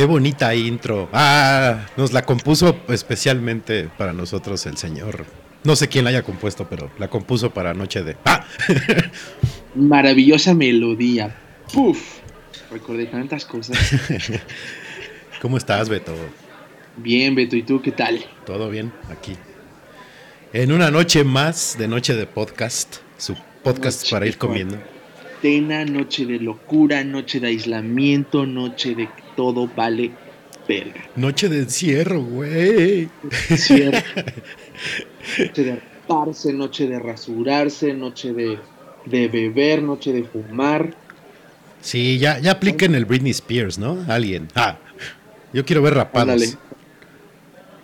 Qué bonita intro. Ah, nos la compuso especialmente para nosotros el señor. No sé quién la haya compuesto, pero la compuso para Noche de. ¡Ah! Maravillosa melodía. ¡Puf! Recordé tantas cosas. ¿Cómo estás, Beto? Bien, Beto, ¿y tú qué tal? Todo bien, aquí. En una noche más de Noche de Podcast, su podcast Noche para ir comiendo. Noche de locura, noche de aislamiento, noche de todo vale verga. Noche de encierro, güey. Noche de raparse, noche de rasurarse, noche de, de beber, noche de fumar. Sí, ya, ya apliquen el Britney Spears, ¿no? Alguien. Ah, yo quiero ver rapados. Ándale.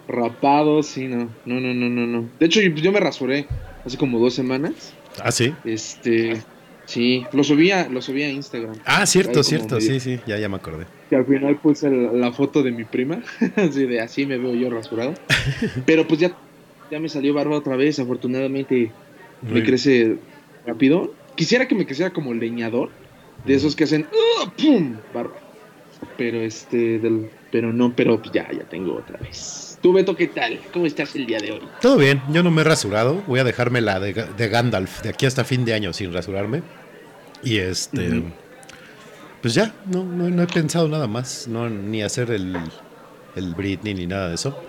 Rapados, sí, no. No, no, no, no, no. De hecho, yo me rasuré hace como dos semanas. Ah, sí. Este. Sí, lo subí a, lo subí a Instagram. Ah, cierto, cierto, medio- sí, sí, ya, ya me acordé. Que al final puse la, la foto de mi prima. así de así me veo yo rasurado. Pero pues ya, ya me salió barba otra vez. Afortunadamente Muy me bien. crece rápido. Quisiera que me quisiera como leñador, de esos que hacen ¡uh! ¡pum! barba. Pero este, del, pero no, pero ya, ya tengo otra vez. Tú, Beto, ¿qué tal? ¿Cómo estás el día de hoy? Todo bien, yo no me he rasurado. Voy a dejarme la de, de Gandalf de aquí hasta fin de año sin rasurarme. Y este. Pues ya, no, no, he pensado nada más. No, ni hacer el, el Britney ni nada de eso.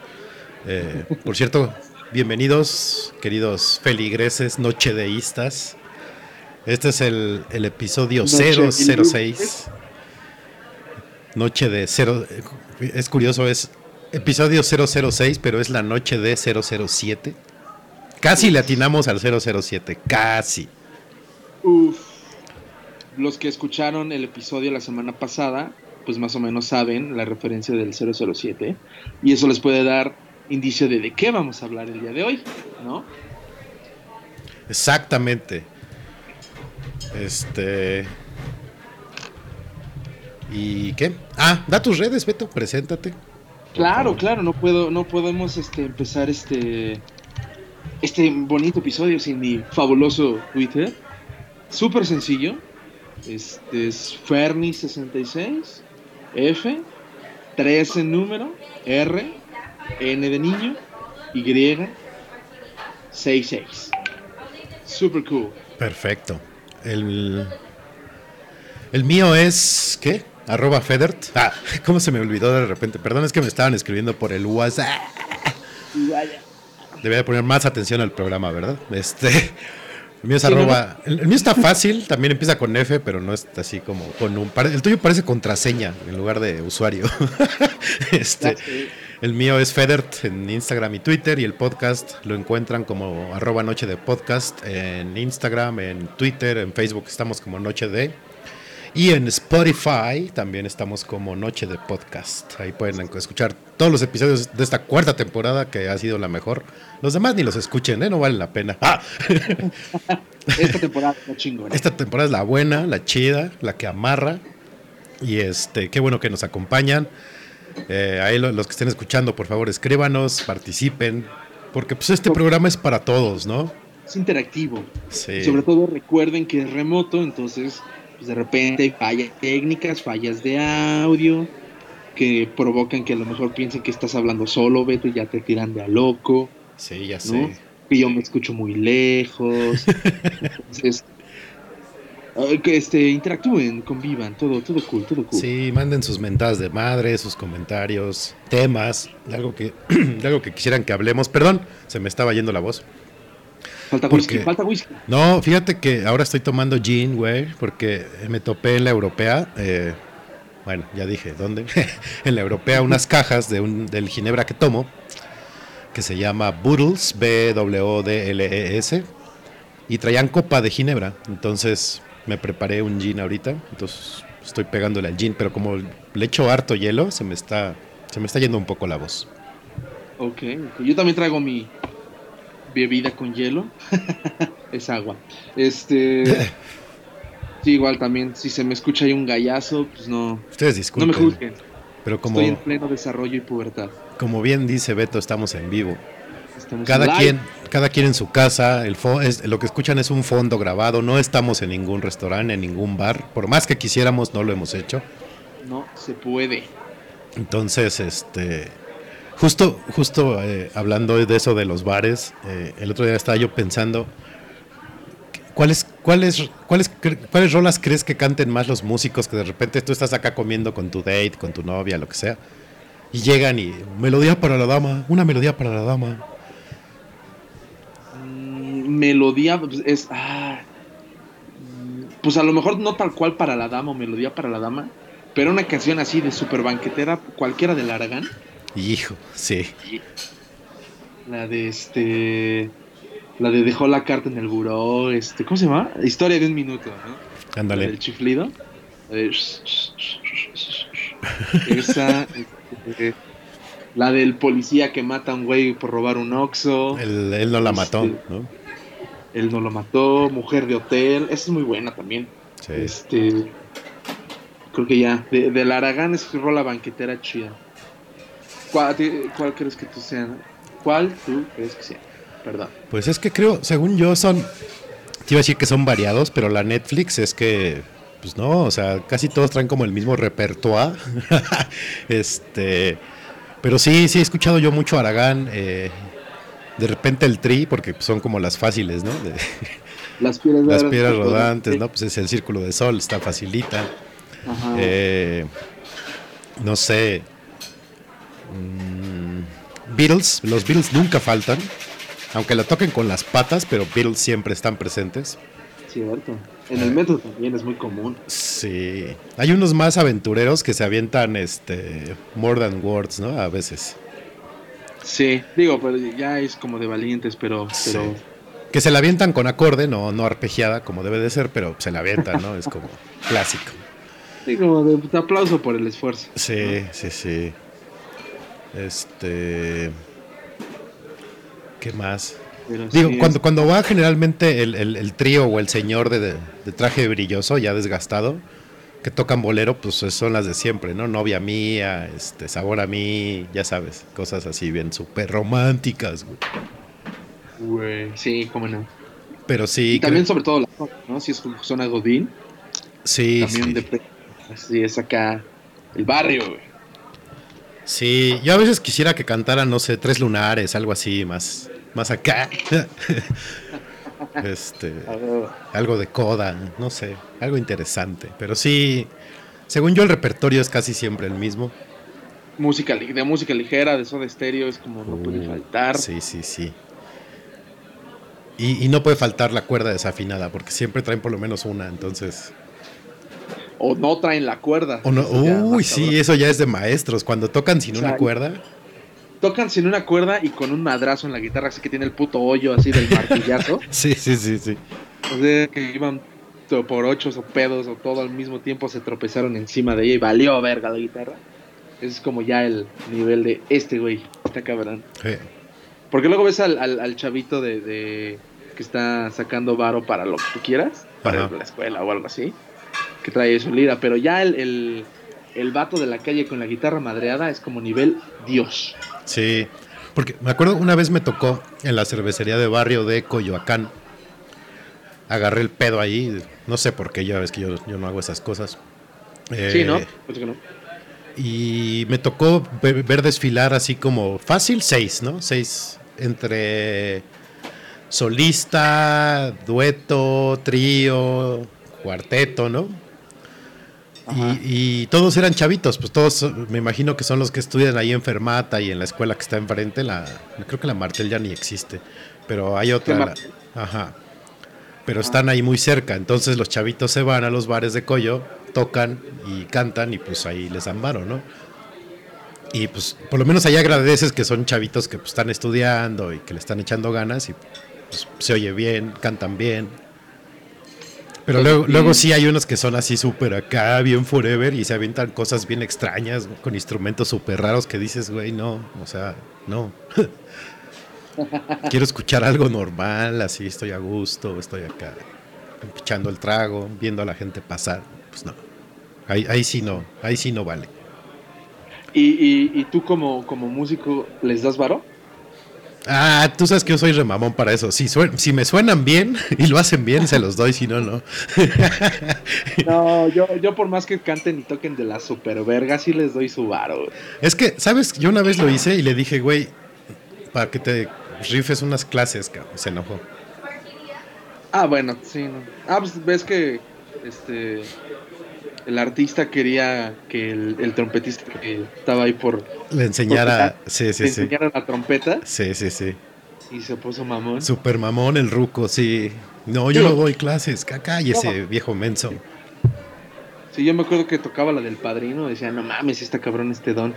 Eh, por cierto, bienvenidos, queridos feligreses nochedeístas. Este es el, el episodio Noche 006. Noche de 0. Es curioso, es episodio 006, pero es la noche de 007. Casi le atinamos al 007, casi. Uf. Los que escucharon el episodio la semana pasada, pues más o menos saben la referencia del 007. Y eso les puede dar indicio de de qué vamos a hablar el día de hoy, ¿no? Exactamente. Este. ¿Y qué? Ah, da tus redes, Beto, preséntate. Claro, claro, no puedo, no podemos este, empezar este, este bonito episodio sin mi fabuloso Twitter. Súper sencillo. Este es Ferni66, F, 3 en número, R, N de niño, Y, 66. Super cool. Perfecto. El, el mío es. ¿Qué? Arroba Federt. Ah, ¿cómo se me olvidó de repente? Perdón, es que me estaban escribiendo por el WhatsApp. Debía poner más atención al programa, ¿verdad? Este. El mío es arroba. El, mío está fácil, también empieza con F, pero no es así como con un. El tuyo parece contraseña en lugar de usuario. este. El mío es Federt en Instagram y Twitter y el podcast lo encuentran como arroba noche de podcast en Instagram, en Twitter, en Facebook estamos como noche de y en Spotify también estamos como noche de podcast. Ahí pueden escuchar todos los episodios de esta cuarta temporada que ha sido la mejor. Los demás ni los escuchen, ¿eh? no valen la pena. Ah. Esta temporada es la chingona. Esta temporada es la buena, la chida, la que amarra. Y este, qué bueno que nos acompañan. Eh, ahí los que estén escuchando, por favor, escríbanos, participen, porque pues este programa es para todos, ¿no? Es interactivo. Sobre todo recuerden que es remoto, entonces pues de repente hay fallas técnicas, fallas de audio, que provocan que a lo mejor piensen que estás hablando solo, Beto, y ya te tiran de a loco. Sí, ya sé. Que yo me escucho muy lejos. entonces, que este, interactúen, convivan, todo, todo cool, todo cool. Sí, manden sus mentadas de madre, sus comentarios, temas, algo que, algo que quisieran que hablemos. Perdón, se me estaba yendo la voz. Falta whisky, falta whisky. No, fíjate que ahora estoy tomando gin, güey, porque me topé en la europea. Eh, bueno, ya dije, ¿dónde? en la europea unas cajas de un, del ginebra que tomo, que se llama Boodles, B-W-D-L-E-S, y traían copa de ginebra. Entonces me preparé un gin ahorita, entonces estoy pegándole al gin, pero como le echo harto hielo, se me está, se me está yendo un poco la voz. Ok, yo también traigo mi bebida con hielo, es agua. Este, sí, igual también, si se me escucha ahí un gallazo, pues no, Ustedes disculpen, no me juzguen. Pero como, Estoy en pleno desarrollo y pubertad. Como bien dice Beto, estamos en vivo cada quien, cada quien en su casa, el es, lo que escuchan es un fondo grabado, no estamos en ningún restaurante, en ningún bar, por más que quisiéramos no lo hemos hecho. No se puede. Entonces, este, justo, justo eh, hablando de eso de los bares, eh, el otro día estaba yo pensando, ¿cuáles, cuáles, cuáles, cuáles rolas crees que canten más los músicos que de repente tú estás acá comiendo con tu date, con tu novia, lo que sea? Y llegan y melodía para la dama, una melodía para la dama melodía pues, es. Ah, pues a lo mejor no tal cual para la dama o melodía para la dama, pero una canción así de super banquetera, cualquiera del Aragán. Hijo, sí. La de este. La de dejó la carta en el buró, este, ¿cómo se llama? Historia de un minuto, ¿no? Ándale. El chiflido. esa. Este, la del policía que mata a un güey por robar un oxo. él no la mató, este, ¿no? Él no lo mató, Mujer de Hotel, esa es muy buena también. Este, creo que ya, de, del Aragán es rola banquetera chida. ¿Cuál, ¿Cuál, crees que tú sea? ¿Cuál tú crees que sea? Perdón. Pues es que creo, según yo, son te iba a decir que son variados, pero la Netflix es que, pues no, o sea, casi todos traen como el mismo repertoire. este, pero sí, sí he escuchado yo mucho Aragán, eh, de repente el Tri, porque son como las fáciles, ¿no? De, las piedras, las piedras rodantes, ¿no? Pues es el círculo de sol, está facilita. Eh, no sé. Mm, Beatles, los Beatles nunca faltan. Aunque la toquen con las patas, pero Beatles siempre están presentes. Cierto. En el metro también es muy común. Sí. Hay unos más aventureros que se avientan este more than words, ¿no? A veces. Sí, digo, pero ya es como de valientes, pero, pero... que se la avientan con acorde, no no arpegiada como debe de ser, pero se la avientan, ¿no? Es como clásico. Sí, como de, aplauso por el esfuerzo. Sí, sí, sí. Este ¿Qué más? Digo, cuando, cuando va generalmente el, trío o el señor de, traje brilloso, ya desgastado, que tocan bolero, pues son las de siempre, ¿no? Novia mía, este, sabor a mí, ya sabes, cosas así bien súper románticas, güey. Güey, sí, cómo no. Pero sí. Y también sobre todo la ¿no? Si es zona Godín. Sí, también De, así es acá el barrio, güey. Sí, yo a veces quisiera que cantaran, no sé, Tres Lunares, algo así, más, más acá. este, algo de coda, no sé, algo interesante. Pero sí, según yo el repertorio es casi siempre el mismo. Música de música ligera, de de estéreo, es como no puede uh, faltar. Sí, sí, sí. Y, y, no puede faltar la cuerda desafinada, porque siempre traen por lo menos una, entonces o no traen la cuerda. uy, sí, eso ya es de maestros. Cuando tocan sin una cuerda. Tocan sin una cuerda y con un madrazo en la guitarra, así que tiene el puto hoyo así del martillazo. sí, sí, sí, sí. O sea, que iban por ocho o pedos o todo al mismo tiempo se tropezaron encima de ella y valió verga la guitarra. Ese es como ya el nivel de este güey, está cabrón. Porque luego ves al, chavito de, que está sacando varo para lo que tú quieras, para la escuela o algo así que trae su lira, pero ya el, el, el vato de la calle con la guitarra madreada es como nivel Dios. Sí, porque me acuerdo una vez me tocó en la cervecería de barrio de Coyoacán. Agarré el pedo ahí, no sé por qué, ya ves que yo, no hago esas cosas. sí, ¿no? Pues no. Y me tocó ver, desfilar así como fácil, seis, ¿no? Seis entre solista, dueto, trío, cuarteto, ¿no? Y, todos eran chavitos, pues todos me imagino que son los que estudian ahí en Fermata y en la escuela que está enfrente, la, creo que la Martel ya ni existe, pero hay otra, ajá, pero están ahí muy cerca, entonces los chavitos se van a los bares de Coyo, tocan y cantan y pues ahí les dan varo, ¿no? Y pues por lo menos ahí agradeces que son chavitos que pues, están estudiando y que le están echando ganas y pues, se oye bien, cantan bien, pero luego, luego sí hay unos que son así súper acá, bien forever, y se avientan cosas bien extrañas, con instrumentos súper raros que dices, güey, no, o sea, no. Quiero escuchar algo normal, así estoy a gusto, estoy acá echando el trago, viendo a la gente pasar. Pues no, ahí, ahí sí no, ahí sí no vale. ¿Y, y, tú como, como músico les das varo? Ah, tú sabes que yo soy remamón para eso. Si, si me suenan bien y lo hacen bien, se los doy, si no, no. no, yo, yo por más que canten y toquen de la super verga, sí les doy su varo. Es que, ¿sabes? Yo una vez lo hice y le dije, güey, para que te rifes unas clases, cabrón. Se enojó. Ah, bueno, sí. No. Ah, pues ves que este el artista quería que el, trompetista que estaba ahí por le enseñara, sí, sí, le enseñara la trompeta. Sí, sí, sí. Y se puso mamón. Super mamón el ruco, sí. No, yo no doy clases, caca, y ese viejo menso. Sí, yo me acuerdo que tocaba la del padrino, decía, no mames, está cabrón este don.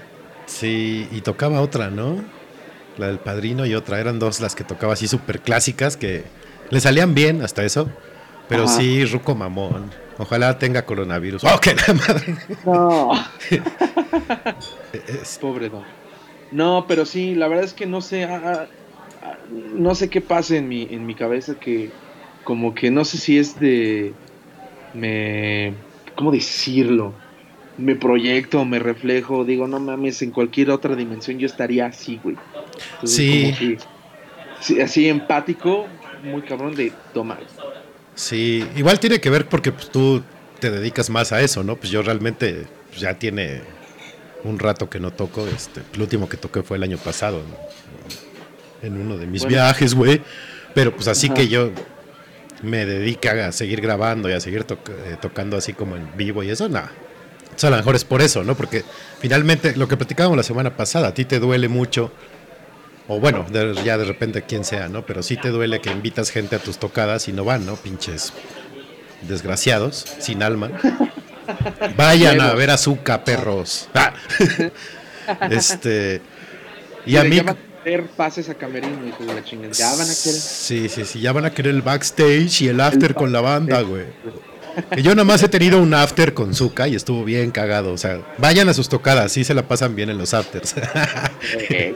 Sí, y tocaba otra, ¿no? La del padrino y otra, eran dos las que tocaba así súper clásicas que le salían bien hasta eso, pero sí, ruco mamón. Ojalá tenga coronavirus. ¡Oh, qué la madre! No. Pobre don. No, pero sí, la verdad es que no sé, ah, ah, ah, no sé qué pasa en mi, en mi cabeza que como que no sé si es de, me, ¿cómo decirlo? Me proyecto, me reflejo, digo, no mames, en cualquier otra dimensión yo estaría así, güey. sí. sí. Así empático, muy cabrón de tomar Sí, igual tiene que ver porque pues, tú te dedicas más a eso, ¿no? Pues yo realmente pues, ya tiene un rato que no toco. Este, el último que toqué fue el año pasado, en uno de mis viajes, güey. Pero pues así que yo me dedica a seguir grabando y a seguir eh, tocando así como en vivo y eso, nada. O a lo mejor es por eso, ¿no? Porque finalmente lo que platicábamos la semana pasada, a ti te duele mucho, o bueno, ya de repente quien sea, ¿no? Pero sí te duele que invitas gente a tus tocadas y no van, ¿no? Pinches desgraciados, sin alma. Vayan a ver azúcar, perros. Ah. este. Y a mí pases a camerino, hijo de la chingada. Ya van a querer. Sí, sí, sí, ya van a querer el backstage y el after con la banda, güey. Yo nomás he tenido un after con Zuka y estuvo bien cagado. O sea, vayan a sus tocadas, sí se la pasan bien en los afters.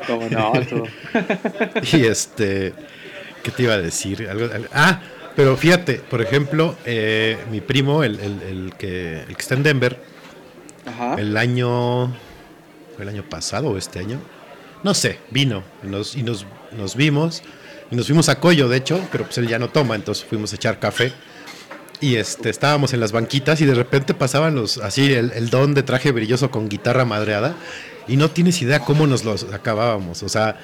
Cómo no, Y este, ¿qué te iba a decir? ah, pero fíjate, por ejemplo, eh, mi primo, el, que, el que está en Denver, el año, el año pasado o este año, no sé, vino y nos, y nos, nos vimos y nos fuimos a Coyo, de hecho, pero pues él ya no toma, entonces fuimos a echar café y este estábamos en las banquitas y de repente pasaban los así el, don de traje brilloso con guitarra madreada y no tienes idea cómo nos los acabábamos, o sea,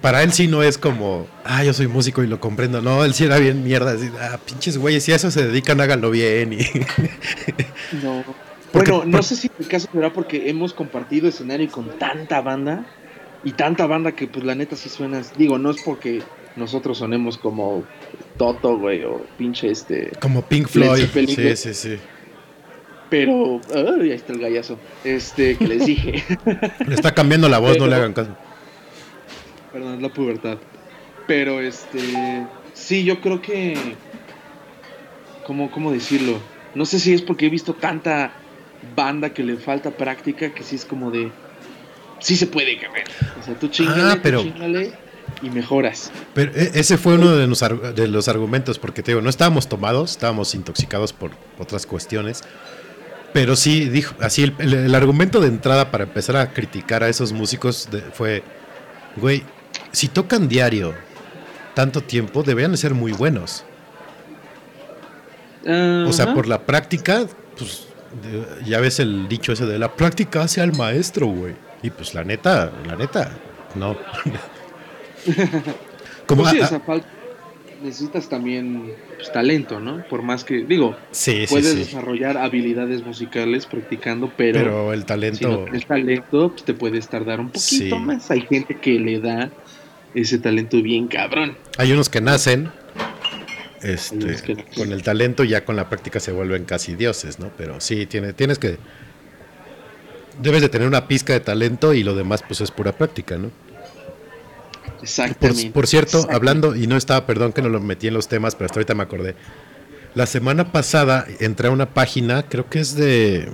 para él sí no es como, ah, yo soy músico y lo comprendo. No, él sí era bien mierda. Así, ah, pinches güeyes, si a eso se dedican, háganlo bien. Y... no bueno, no sé si el caso será porque hemos compartido escenario con tanta banda y tanta banda que pues la neta sí suena, digo, no es porque nosotros sonemos como Toto, güey, o pinche este... Como Pink Floyd. Sí, sí, sí. Pero, ahí está el gallazo, este, que les dije. Le está cambiando la voz, no le hagan caso. Perdón, la pubertad. Pero, este, sí, yo creo que, ¿cómo, cómo decirlo? No sé si es porque he visto tanta banda que le falta práctica, que sí es como de. Sí se puede, cabrón. O sea, tú chingale, ah, pero... y mejoras. Pero e, ese fue uno de los, de los argumentos, porque te digo, no estábamos tomados, estábamos intoxicados por otras cuestiones. Pero sí, dijo, así el, argumento de entrada para empezar a criticar a esos músicos fue, güey, si tocan diario tanto tiempo, deberían de ser muy buenos. O sea, por la práctica, pues ya ves el dicho ese de la práctica hace al maestro, güey. Y pues la neta, la neta, no. Como pues necesitas también pues, talento, ¿no? Por más que, digo, puedes desarrollar habilidades musicales practicando, pero, pero el talento. el talento pues, te puedes tardar un poquito más. Hay gente que le da ese talento bien cabrón. Hay unos que nacen este, con el talento ya con la práctica se vuelven casi dioses, ¿no? Pero sí, tiene, tienes que... Debes de tener una pizca de talento y lo demás pues es pura práctica, ¿no? Exactamente. Por, cierto, hablando, y no estaba, perdón que no lo metí en los temas, pero hasta ahorita me acordé. La semana pasada entré a una página, creo que es de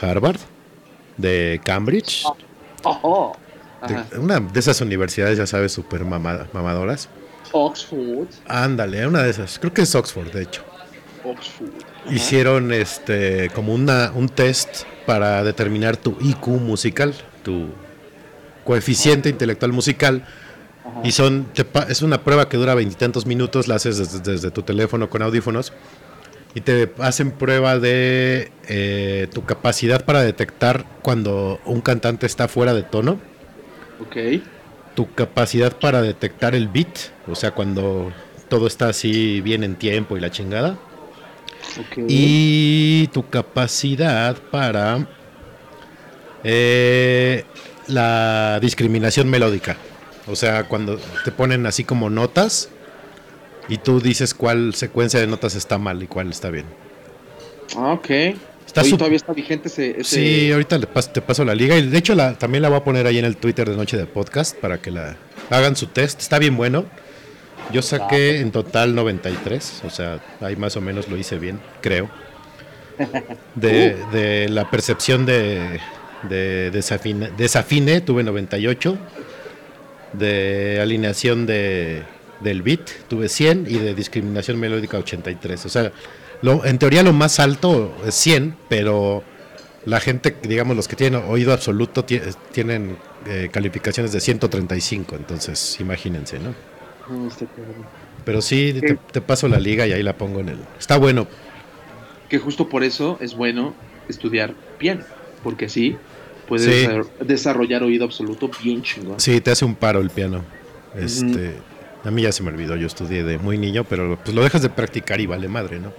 Harvard, de Cambridge. Oh, una de esas universidades, ya sabes, súper mamadoras. Oxford. Ándale, una de esas. Creo que es Oxford, de hecho. Oxford. Hicieron este como una, un test para determinar tu IQ musical, tu coeficiente intelectual musical. Y son es una prueba que dura veintitantos minutos, la haces desde, tu teléfono con audífonos y te hacen prueba de eh, tu capacidad para detectar cuando un cantante está fuera de tono. Ok tu capacidad para detectar el beat, o sea, cuando todo está así bien en tiempo y la chingada. Y tu capacidad para eh, la discriminación melódica. O sea, cuando te ponen así como notas y tú dices cuál secuencia de notas está mal y cuál está bien. Ah, ok todavía está vigente ese, Sí, ahorita te paso la liga. Y de hecho la, también la voy a poner ahí en el Twitter de Noche de Podcast para que la hagan su test. Está bien bueno. Yo saqué ah, en total 93, o sea, ahí más o menos lo hice bien, creo. De, uh. de la percepción de, de desafine, desafine tuve 98. De alineación de, del beat tuve 100 y de discriminación melódica 83. O sea, en teoría lo más alto es 100, pero la gente, digamos, los que tienen oído absoluto tienen eh, calificaciones de 135, entonces imagínense, ¿no? Pero sí, te, te paso la liga y ahí la pongo en el. Está bueno. Que justo por eso es bueno estudiar piano, porque así Sí. desar- desarrollar oído absoluto bien chingón. Sí, te hace un paro el piano. Este, a mí ya se me olvidó, yo estudié de muy niño, pero pues lo dejas de practicar y vale madre, ¿no?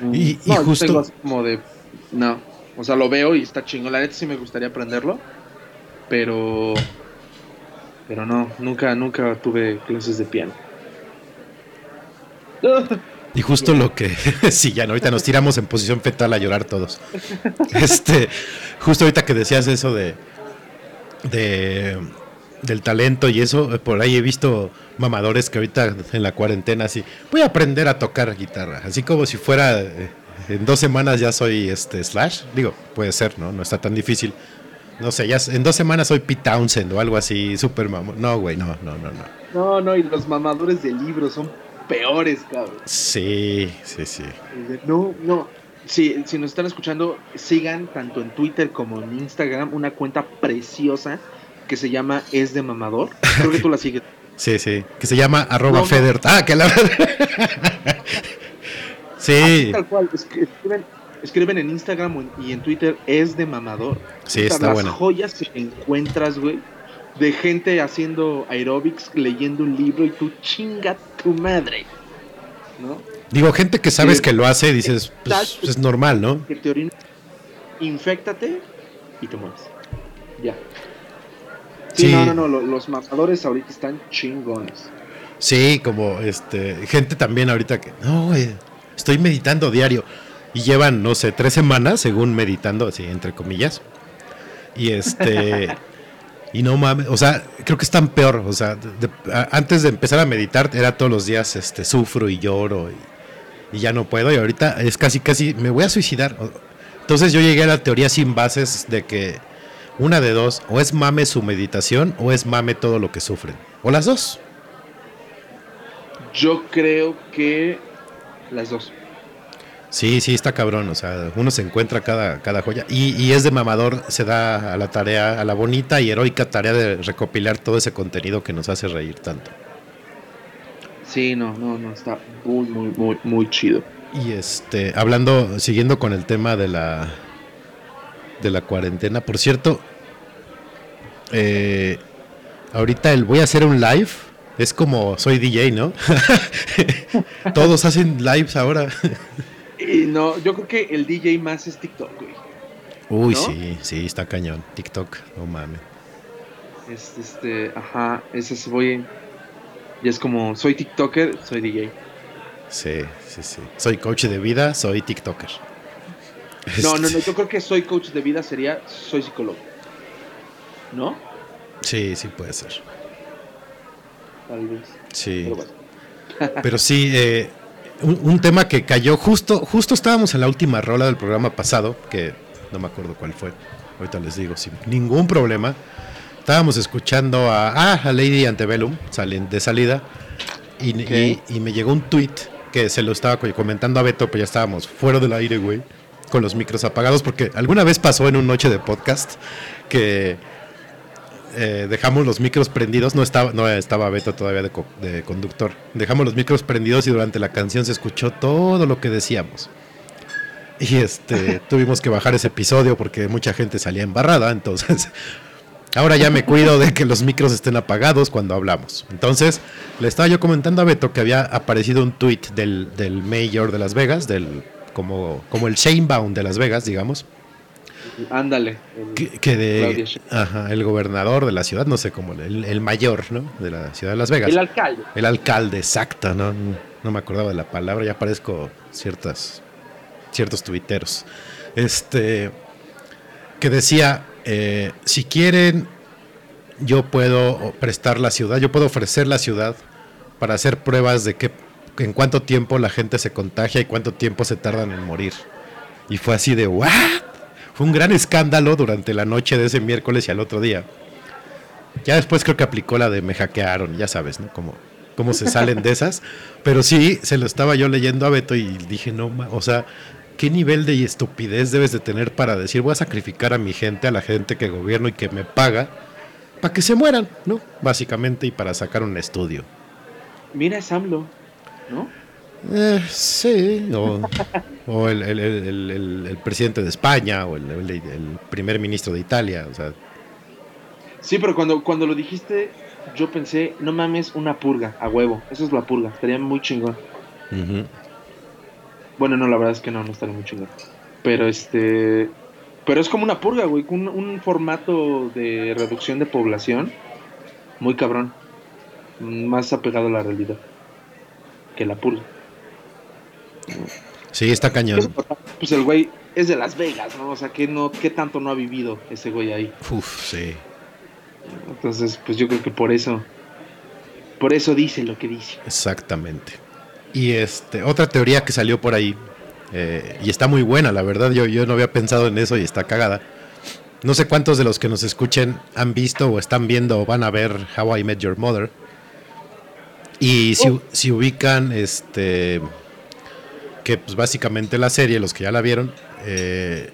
Mm. Y- y No, justo- tengo así como de. No. O sea, lo veo y está chingón. La neta sí me gustaría aprenderlo. Pero. Pero no, nunca, nunca tuve clases de piano. Y justo lo que, sí, ya no, ahorita nos tiramos en posición fetal a llorar todos. Este, justo ahorita que decías eso de, de del talento y eso, por ahí he visto mamadores que ahorita en la cuarentena así, voy a aprender a tocar guitarra, así como si fuera eh, en dos semanas ya soy este Slash, digo, puede ser, ¿no? No está tan difícil. No sé, ya en dos semanas soy Pete Townsend o algo así, super mamón. No, güey, no, no, no, no. No, no, y los mamadores de libros son peores, cabrón. Sí, sí, sí. No, no. Si, si nos están escuchando, sigan tanto en Twitter como en Instagram una cuenta preciosa que se llama Es de Mamador. Creo que tú la sigues. Sí, sí, que se llama arroba No, no. Feder. Ah, que la Sí, Así tal cual. Escriben, escriben en Instagram y en Twitter Es de Mamador. sí, está las bueno. joyas que encuentras, güey, de gente haciendo aerobics, leyendo un libro y tú chinga tu madre. ¿No? Digo, gente que sabes que lo hace, dices, pues es normal, ¿no? Que te orina, infectate y te mueres. Ya. Sí, Sí. no, no, no, lo- los matadores ahorita están chingones. Sí, como este, gente también ahorita que, no, güey, estoy meditando diario. Y llevan, no sé, tres semanas, según meditando, así, entre comillas. Y este, y no mames, o sea, creo que están peor. O sea, antes de empezar a meditar, era todos los días, este, sufro y lloro y, ya no puedo. Y ahorita es casi, casi, me voy a suicidar. Entonces yo llegué a la teoría sin bases de que una de dos, o es mame su meditación, o es mame todo lo que sufren. O las dos. Yo creo que las dos. Sí, sí, está cabrón. O sea, uno se encuentra cada, cada joya. Y, y es de mamador, se da a la tarea, a la bonita y heroica tarea de recopilar todo ese contenido que nos hace reír tanto. Sí, no, no, no, está muy, muy, muy, muy chido. Y este, hablando, siguiendo con el tema de la de la cuarentena, por cierto, eh, ahorita el voy a hacer un live. Es como soy DJ, ¿no? Todos hacen lives ahora. Y no, yo creo que el DJ más es TikTok, güey. Uy, ¿No? sí, sí, está cañón. TikTok, no mames. Este, este, ajá, ese es voy. Y es como, soy TikToker, soy DJ. Sí, sí, sí. Soy coach de vida, soy TikToker. No, no, no, Este, yo creo que soy coach de vida sería soy psicólogo. ¿No? Sí, sí puede ser. Tal vez. Sí. Pero bueno. Pero sí, eh, un, un tema que cayó justo, justo estábamos en la última rola del programa pasado, que no me acuerdo cuál fue. Ahorita les digo, sin ningún problema. Estábamos escuchando a, ah, a Lady Antebellum salen de salida y, y- y me llegó un tweet que se lo estaba co- comentando a Beto, pero ya estábamos fuera del aire, güey, con los micros apagados, porque alguna vez pasó en un noche de podcast que eh, dejamos los micros prendidos, no estaba, no estaba Beto todavía de, co- de conductor, dejamos los micros prendidos y durante la canción se escuchó todo lo que decíamos. Y este, tuvimos que bajar ese episodio porque mucha gente salía embarrada, entonces ahora ya me cuido de que los micros estén apagados cuando hablamos. Entonces, le estaba yo comentando a Beto que había aparecido un tweet del, del mayor de Las Vegas, del como, como el Shanebound de Las Vegas, digamos, Ándale. el- que, que de ajá, el gobernador de la ciudad, no sé cómo, el, el mayor, ¿no? De la ciudad de Las Vegas. el alcalde. El alcalde, exacto, ¿no? No me acordaba de la palabra, ya parezco ciertas, ciertos tuiteros. Este, que decía, eh, si quieren, yo puedo prestar la ciudad, yo puedo ofrecer la ciudad para hacer pruebas de que en cuánto tiempo la gente se contagia y cuánto tiempo se tardan en morir. Y fue así de, ¿what? Fue un gran escándalo durante la noche de ese miércoles y al otro día. Ya después creo que aplicó la de me hackearon, ya sabes, ¿no? Como cómo se salen de esas. Pero sí, se lo estaba yo leyendo a Beto y dije, no, ma- o sea, ¿qué nivel de estupidez debes de tener para decir voy a sacrificar a mi gente, a la gente que gobierno y que me paga, para que se mueran, ¿no? Básicamente y para sacar un estudio. mira es AMLO, ¿no? Eh, sí, o, o el, el- el- presidente de España, o el, primer ministro de Italia, o sea, Sí, pero cuando, cuando lo dijiste, yo pensé, no mames, una purga, a huevo. Eso es la purga, estaría muy chingón. Bueno, no, la verdad es que no, no estaría muy chingón. Pero este. Pero es como una purga, güey. Un, un formato de reducción de población muy cabrón. Más apegado a la realidad que la purga. Sí, está cañón. Pues el güey es de Las Vegas, ¿no? O sea, ¿qué, no, qué tanto no ha vivido ese güey ahí? Uf, sí. Entonces, pues yo creo que por eso. Por eso dice lo que dice. Exactamente. Y este, otra teoría que salió por ahí, eh, y está muy buena, la verdad, yo, yo no había pensado en eso y está cagada. No sé cuántos de los que nos escuchen han visto o están viendo o van a ver How I Met Your Mother. Y si, si ubican, este, que pues básicamente la serie, los que ya la vieron, eh,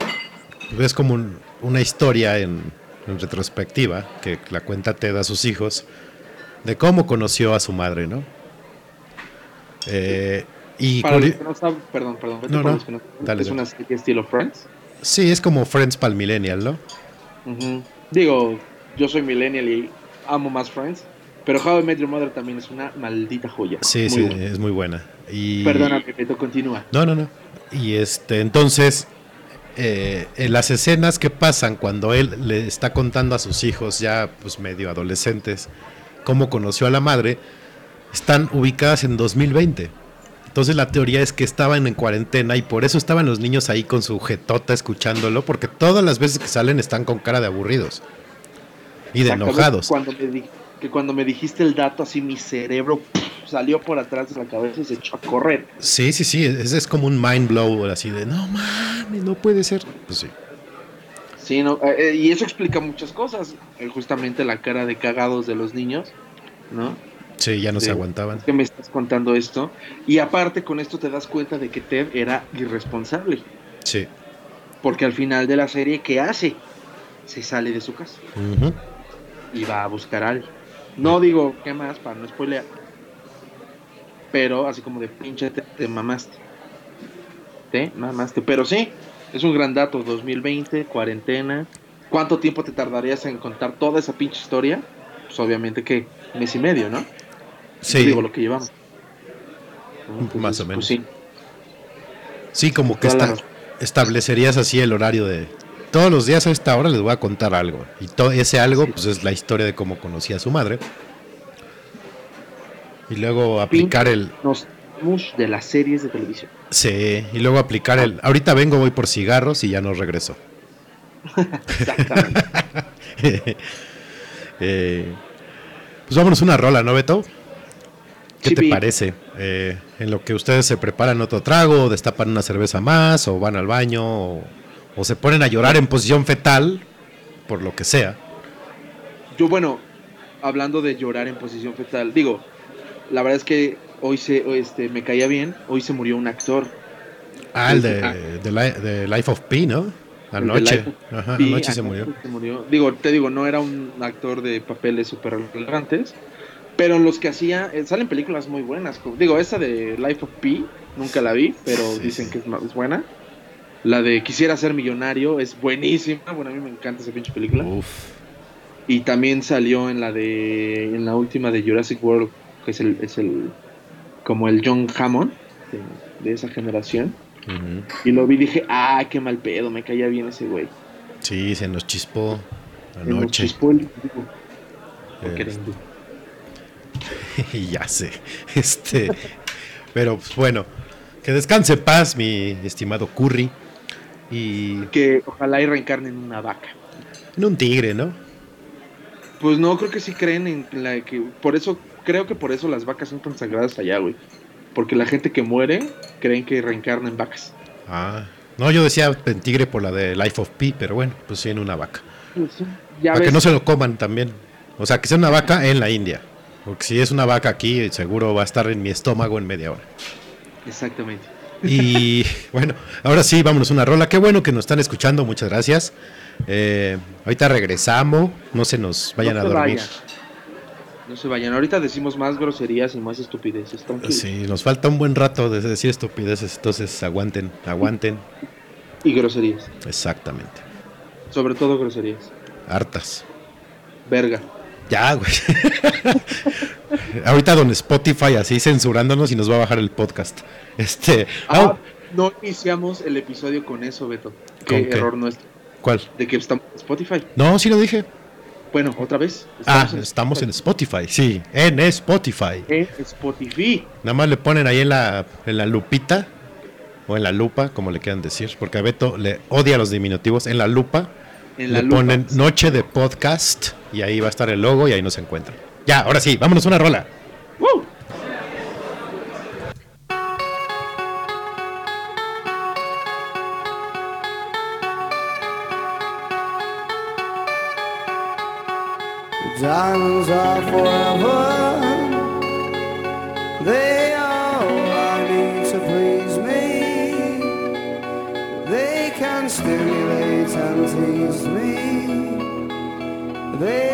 es como un- una historia en, en retrospectiva que la cuenta Ted a sus hijos de cómo conoció a su madre, ¿no? Eh, y Para los que no saben, perdón, perdón, No, no. que no Dale, es dale. una serie estilo Friends. sí, es como Friends para el Millennial, ¿no? Ujú. Digo, yo soy millennial y amo más Friends, pero How I Met Your Mother también es una maldita joya. Sí, Muy sí, buena. es muy buena. Y... Perdóname, Beto, continúa. No, no, no. Y este, entonces, eh, en las escenas que pasan cuando él le está contando a sus hijos, ya pues medio adolescentes, cómo conoció a la madre, están ubicadas en 2020. Entonces la teoría es que estaban en cuarentena y por eso estaban los niños ahí con su jetota escuchándolo, porque todas las veces que salen están con cara de aburridos y de enojados. Cuando me di- que cuando me dijiste el dato, así mi cerebro salió por atrás de la cabeza y se echó a correr. Sí, sí, sí, es, es como un mind blow, así de, no mames, no puede ser. Pues sí. Sí, no, eh, eh, y eso explica muchas cosas. Eh, justamente la cara de cagados de los niños, ¿no? Sí, ya no se aguantaban. que me estás contando esto. Y aparte con esto te das cuenta de que Ted era irresponsable. Sí. Porque al final de la serie, ¿qué hace? Se sale de su casa y va a buscar a alguien. No digo qué más para no spoilear. Pero así como de pinche te, te mamaste. Te mamaste. Pero sí, es un gran dato. 2020, cuarentena. ¿Cuánto tiempo te tardarías en contar toda esa pinche historia? Pues obviamente que mes y medio, ¿no? Sí, Digo lo que llevamos. Más o pues menos. sí, sí, como que esta- establecerías así el horario de todos los días a esta hora les voy a contar algo. Y todo ese algo, Sí. pues es la historia de cómo conocí a su madre. Y luego aplicar el. nos de las series de televisión. Sí, y luego aplicar el. Ahorita vengo, voy por cigarros y ya no regreso. Exactamente. Eh, pues vámonos una rola, ¿no, Beto? ¿Qué te parece? Eh, en lo que ustedes se preparan otro trago, o destapan una cerveza más, o van al baño, o, o se ponen a llorar en posición fetal, por lo que sea. Yo, bueno, hablando de llorar en posición fetal, digo, la verdad es que hoy se, hoy, este, me caía bien, hoy se murió un actor. Ah, el Ah. de, de Li- de Life of Pi, ¿no? de Anoche. Ajá, Pi, anoche se murió. se murió. Digo, te digo, no era un actor de papeles súper relevantes, pero los que hacía, eh, salen películas muy buenas. Digo, esa de Life of Pi, nunca la vi, pero Sí, dicen sí. que es, es buena. La de Quisiera ser millonario es buenísima. Bueno, a mí me encanta esa pinche película. Uf. Y también salió en la de en la última de Jurassic World, que es el, es el como el John Hammond de, de esa generación. Y lo vi y dije, ah, qué mal pedo, me caía bien ese güey. Sí, se nos chispó anoche. chispó el digo, porque Eh, era y ya sé. Este, pero pues, bueno, que descanse en paz, mi estimado Curry. Y Que ojalá y reencarne en una vaca. en un tigre, ¿no? Pues no, creo que sí creen en la que. Por eso, creo que por eso las vacas son tan sagradas allá, güey. Porque la gente que muere creen que reencarna en vacas. Ah, no, yo decía en tigre por la de Life of Pi, pero bueno, pues sí en una vaca. Pues ya Para que no se lo coman también. O sea, que sea una vaca en la India. Porque si es una vaca aquí, seguro va a estar en mi estómago en media hora. Exactamente. Y bueno, ahora sí, vámonos a una rola. Qué bueno que nos están escuchando, muchas gracias. Eh, ahorita regresamos, no se nos vayan No a dormir. No se vayan. Ahorita decimos más groserías y más estupideces. Tranquilos. Sí, nos falta un buen rato de decir estupideces, entonces aguanten, aguanten. Y groserías. Exactamente. Sobre todo groserías. Hartas. Verga. Ya, güey. Ahorita don Spotify así censurándonos y nos va a bajar el podcast. Este. Ah, no iniciamos el episodio con eso, Beto. ¿Con Qué qué? error nuestro. ¿Cuál? De que estamos en Spotify. No, sí lo dije. Bueno, otra vez. Ah, estamos en Spotify, sí, en Spotify. en Spotify. Nada más le ponen ahí en la, en la lupita, o en la lupa, como le quieran decir, porque a Beto le odia los diminutivos. En la lupa En la le lupa. ponen noche de podcast y ahí va a estar el logo y ahí nos encuentran. Ya, ahora sí, vámonos una rola. ¡Woo! Diamonds are forever. They are all I need to please me. They can stimulate and tease me. They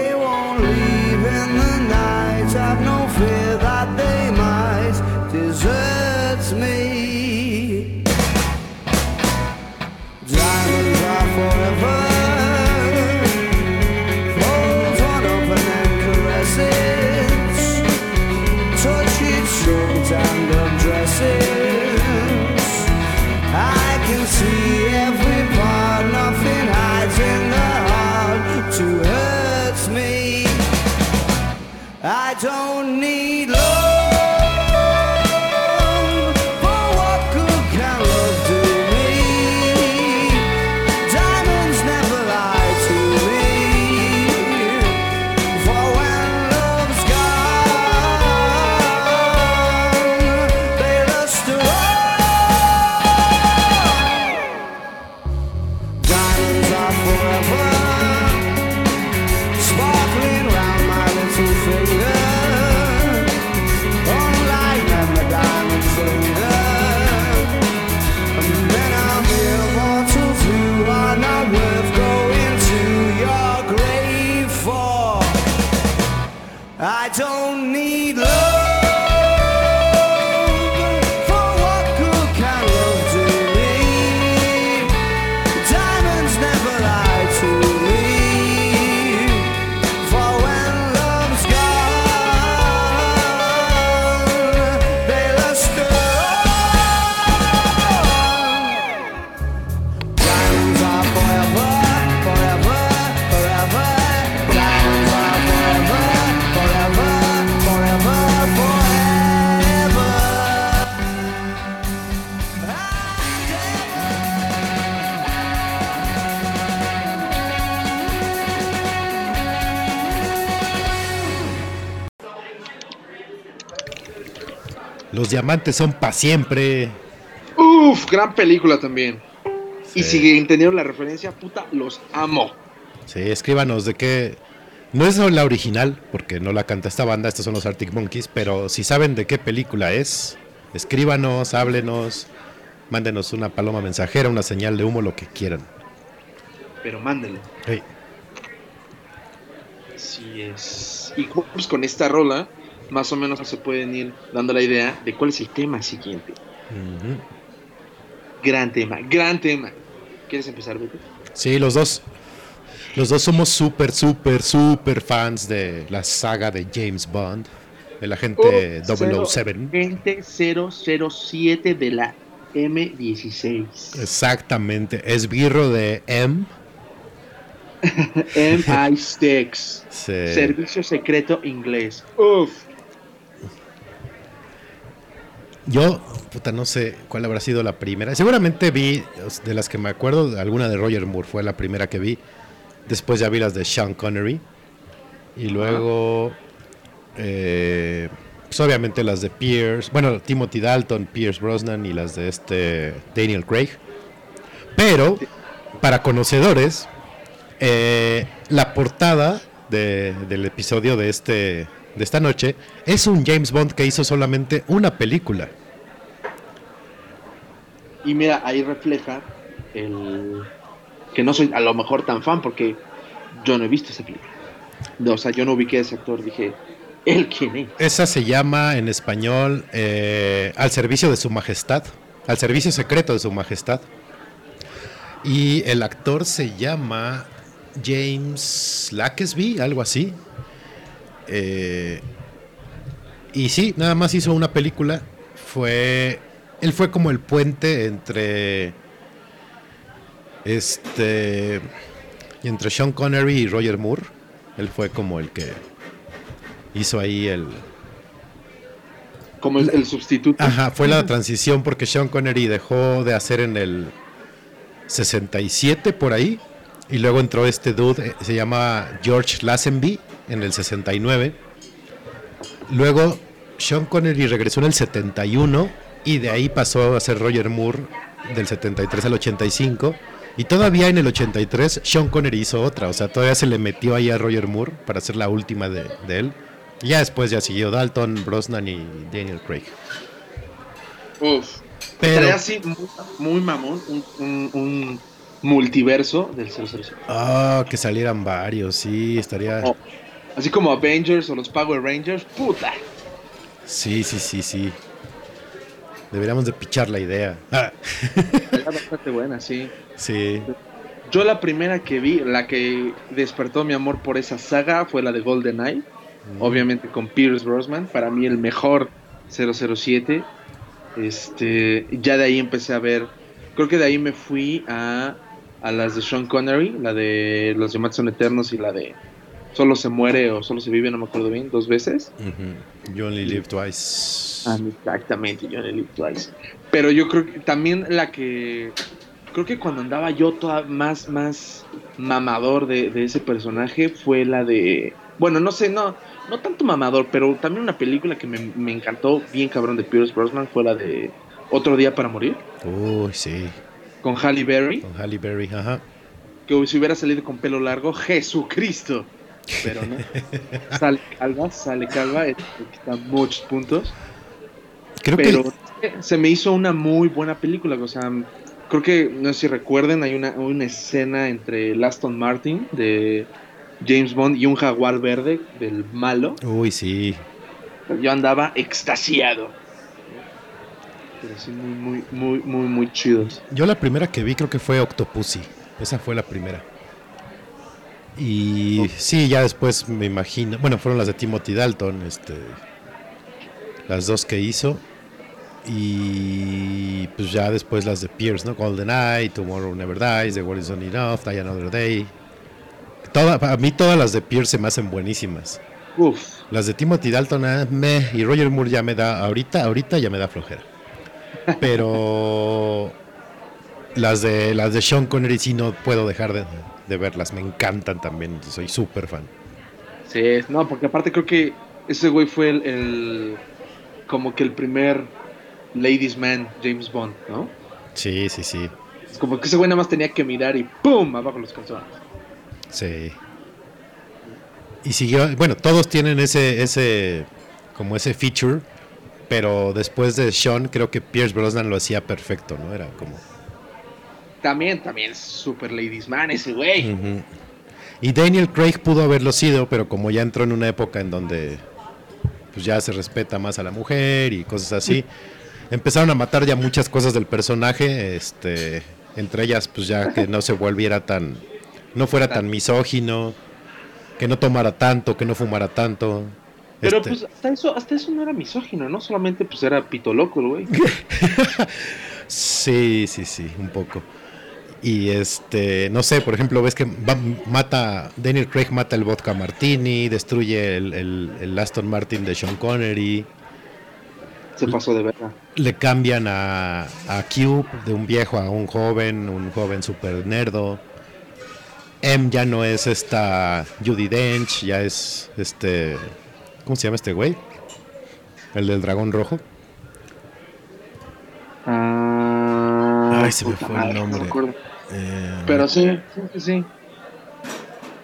diamantes son para siempre. Uf, gran película también. Y Sí. si entendieron la referencia, puta, los amo. Sí, escríbanos de qué. No es la original, porque no la canta esta banda, estos son los Arctic Monkeys, pero si saben de qué película es, escríbanos, háblenos, mándenos una paloma mensajera, una señal de humo, lo que quieran. Pero mándenlo. Así es. Y pues con esta rola, más o menos se pueden ir dando la idea de cuál es el tema siguiente. Gran tema, gran tema. ¿Quieres empezar, Beto? Sí, los dos. Los dos somos súper, súper, súper fans de la saga de James Bond, el agente Oh, 007. Gente 007 de la M16. Exactamente, esbirro de M. MI6. Sí. Servicio secreto inglés. Uf. Yo, puta, no sé cuál habrá sido la primera. Seguramente vi, de las que me acuerdo, alguna de Roger Moore fue la primera que vi. Después ya vi las de Sean Connery. Y luego, eh, pues obviamente las de Pierce. Bueno, Timothy Dalton, Pierce Brosnan y las de este Daniel Craig. Pero, para conocedores, eh, la portada de- del episodio de este de esta noche es un James Bond que hizo solamente una película. Y mira, ahí refleja el que no soy a lo mejor tan fan porque yo no he visto esa película. No, o sea, yo no ubiqué a ese actor, dije, ¿El quién es? Esa se llama en español eh, Al servicio de su majestad, al servicio secreto de su majestad. Y el actor se llama James Lackesby, algo así. Eh, y sí, nada más hizo una película. Fue. Él fue como el puente entre. Este. Entre Sean Connery y Roger Moore. Él fue como el que hizo ahí el. Como el, el sustituto. Ajá, fue la transición porque Sean Connery dejó de hacer en el 67 por ahí. Y luego entró este dude, eh, se llama George Lazenby, en el 69. Luego Sean Connery regresó en el 71 y de ahí pasó a ser Roger Moore del 73 al 85. Y todavía en el 83 Sean Connery hizo otra, o sea, todavía se le metió ahí a Roger Moore para hacer la última de, de él. Y ya después ya siguió Dalton, Brosnan y Daniel Craig. Uf. Pero- Estaría así muy, muy mamón, un, un- un multiverso del 007. Ah, que salieran varios, sí, estaría... Oh. Así como Avengers o los Power Rangers, puta. Sí, sí, sí, sí. Deberíamos de pichar la idea. Ah, Era bastante buena, sí. sí. Yo la primera que vi, la que despertó mi amor por esa saga fue la de GoldenEye. Obviamente con Pierce Brosnan, para mí el mejor 007. Este, ya de ahí empecé a ver, creo que de ahí me fui a, a las de Sean Connery, la de Los llamados son eternos y la de Solo se muere o solo se vive, no me acuerdo bien, dos veces. Ujú. You only live twice. Ah, exactamente, Johnny Lee Twice. Pero yo creo que también la que. Creo que cuando andaba yo toda más, más mamador de, de ese personaje fue la de. Bueno, no sé, no, no tanto mamador, pero también una película que me, me encantó bien cabrón de Pierce Brosnan fue la de Otro Día para Morir, Uy, sí. con Halle Berry, Con Halle Berry, ajá. que si hubiera salido con pelo largo, Jesucristo. Pero no. sale calva, sale calva, quita muchos puntos. Creo pero que... se me hizo una muy buena película. O sea, creo que, no sé si recuerden, hay una, una escena entre el Aston Martin de James Bond y un jaguar verde del malo. Uy, sí. Yo andaba extasiado. Pero sí, muy, muy, muy, muy, muy chidos. Yo la primera que vi creo que fue Octopussy. Esa fue la primera. Y sí, ya después me imagino. Bueno, fueron las de Timothy Dalton, este, las dos que hizo. Y pues ya después las de Pierce, ¿no? GoldenEye, Tomorrow Never Dies, The World Is Not Enough, Die Another Day. Toda, a mí todas las de Pierce se me hacen buenísimas. Uf, Las de Timothy Dalton, ah, meh, y Roger Moore ya me da, ahorita, ahorita ya me da flojera. Pero las de las de Sean Connery sí no puedo dejar de, de verlas, me encantan también, soy súper fan. sí, no, porque aparte creo que ese güey fue el, el- como que el primer Ladies Man James Bond, ¿no? Sí, sí, sí, Es como que ese güey nada más tenía que mirar y ¡pum! abajo los calzones. sí. Y siguió, bueno, todos tienen ese, ese, como ese feature, pero después de Sean creo que Pierce Brosnan lo hacía perfecto, ¿no? Era como... También, también es super ladies man ese güey. Y Daniel Craig pudo haberlo sido, pero como ya entró en una época en donde pues ya se respeta más a la mujer y cosas así, empezaron a matar ya muchas cosas del personaje, este, entre ellas pues ya que no se volviera tan, no fuera tan misógino, que no tomara tanto, que no fumara tanto. Pero Este, pues hasta eso, hasta eso no era misógino, ¿no? Solamente pues era pito loco el güey. Sí, sí, sí, un poco. Y este, no sé, por ejemplo, ves que va- mata, Daniel Craig mata el vodka martini, destruye el, el- el Aston Martin de Sean Connery, Se pasó de verdad. le cambian a, a Cube de un viejo a un joven, un joven super nerdo. M ya no es esta Judy Dench, ya es este, ¿cómo se llama este güey? El del dragón rojo. Ah, Ay, se me fue el madre, no nombre. me acuerdo. Eh, Pero sí, sí, sí, sí.